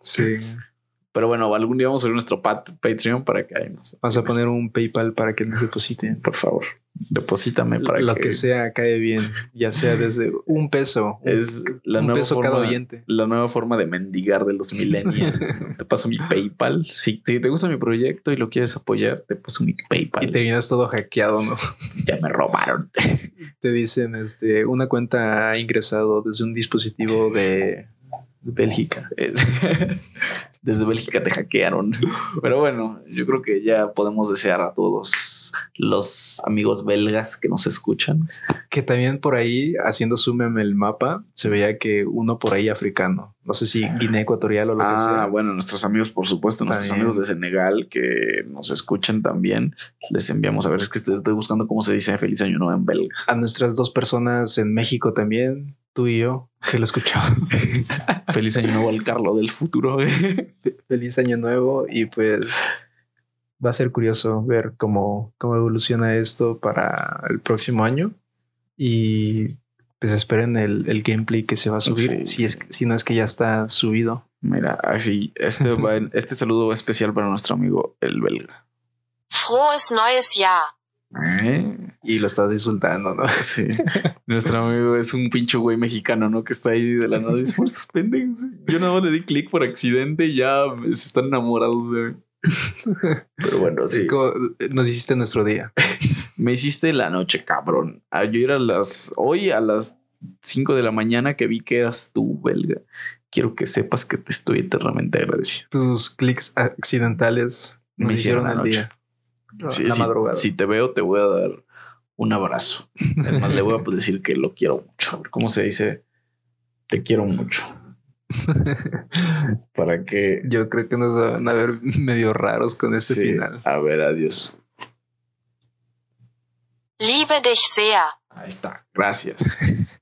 Sí. Pero bueno, algún día vamos a subir nuestro Patreon para que Vas a poner un PayPal para que nos depositen. Por favor, deposítame para lo que... sea cae bien, ya sea desde un peso. Es la nueva peso forma, cada oyente. La nueva forma de mendigar de los millennials. te paso mi PayPal. Si te, gusta mi proyecto y lo quieres apoyar, te paso mi PayPal. Y te vienes todo hackeado, ¿no? ya me robaron. te dicen este una cuenta ha ingresado desde un dispositivo de Bélgica. Desde Bélgica te hackearon. Pero bueno, yo creo que ya podemos desear a todos los amigos belgas que nos escuchan. Que también por ahí, haciendo zoom en el mapa, se veía que uno por ahí africano. No sé si Guinea Ecuatorial o lo que sea. Ah, bueno, nuestros amigos, por supuesto, nuestros amigos de Senegal que nos escuchan también. Les enviamos a ver, es que estoy buscando cómo se dice feliz año nuevo en belga. A nuestras dos personas en México también tú y yo, que lo escuchamos. Feliz año nuevo al Carlo del futuro. Feliz año nuevo y pues va a ser curioso ver cómo, cómo evoluciona esto para el próximo año. Y pues esperen el, el gameplay que se va a subir. Sí. Si, es, si no es que ya está subido. Mira, así, este, va este saludo va especial para nuestro amigo el belga. Frohes neues Jahr. ¿Eh? Y lo estás insultando, ¿no? Sí. Nuestro amigo es un pinche güey mexicano, ¿no? Que está ahí de la nada. Dice, "Por estos pendejos. Yo nada más le di clic por accidente y ya se están enamorados de mí. Pero bueno, sí. Es como nos hiciste nuestro día. Me hiciste la noche, cabrón. Ayer a las, hoy a las 5 de la mañana que vi que eras tú, belga. Quiero que sepas que te estoy eternamente agradecido. Tus clics accidentales nos Me hicieron hicieron el noche. día. Sí, la sí, madrugada. Si te veo, te voy a dar un abrazo. Además, le voy a decir que lo quiero mucho. A ver, ¿Cómo se dice? Te quiero mucho. Para que. Yo creo que nos van a ver medio raros con ese Sí, final. A ver, adiós. Liebe dich sehr. Ahí está. Gracias.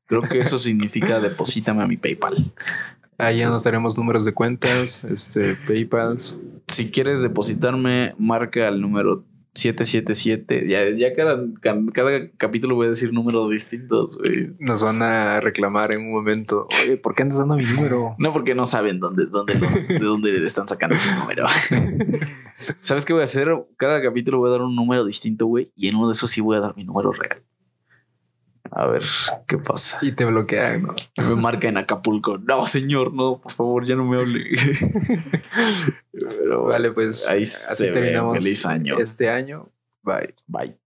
Creo que eso significa deposítame a mi PayPal. Ahí anotaremos números de cuentas, este, PayPals. Si quieres depositarme, marca el número 777. Ya, ya cada, cada capítulo voy a decir números distintos. güey. Nos van a reclamar en un momento. Oye, ¿por qué andas dando mi número? No, porque no saben dónde, dónde los- de dónde están sacando su número. ¿Sabes qué voy a hacer? Cada capítulo voy a dar un número distinto, güey. Y en uno de esos sí voy a dar mi número real. A ver qué pasa. Y te bloquean, ¿no? Me marca en Acapulco. No, señor, no, por favor, ya no me hable. Pero Vale, pues Ahí así terminamos Feliz año. este año. Bye. Bye.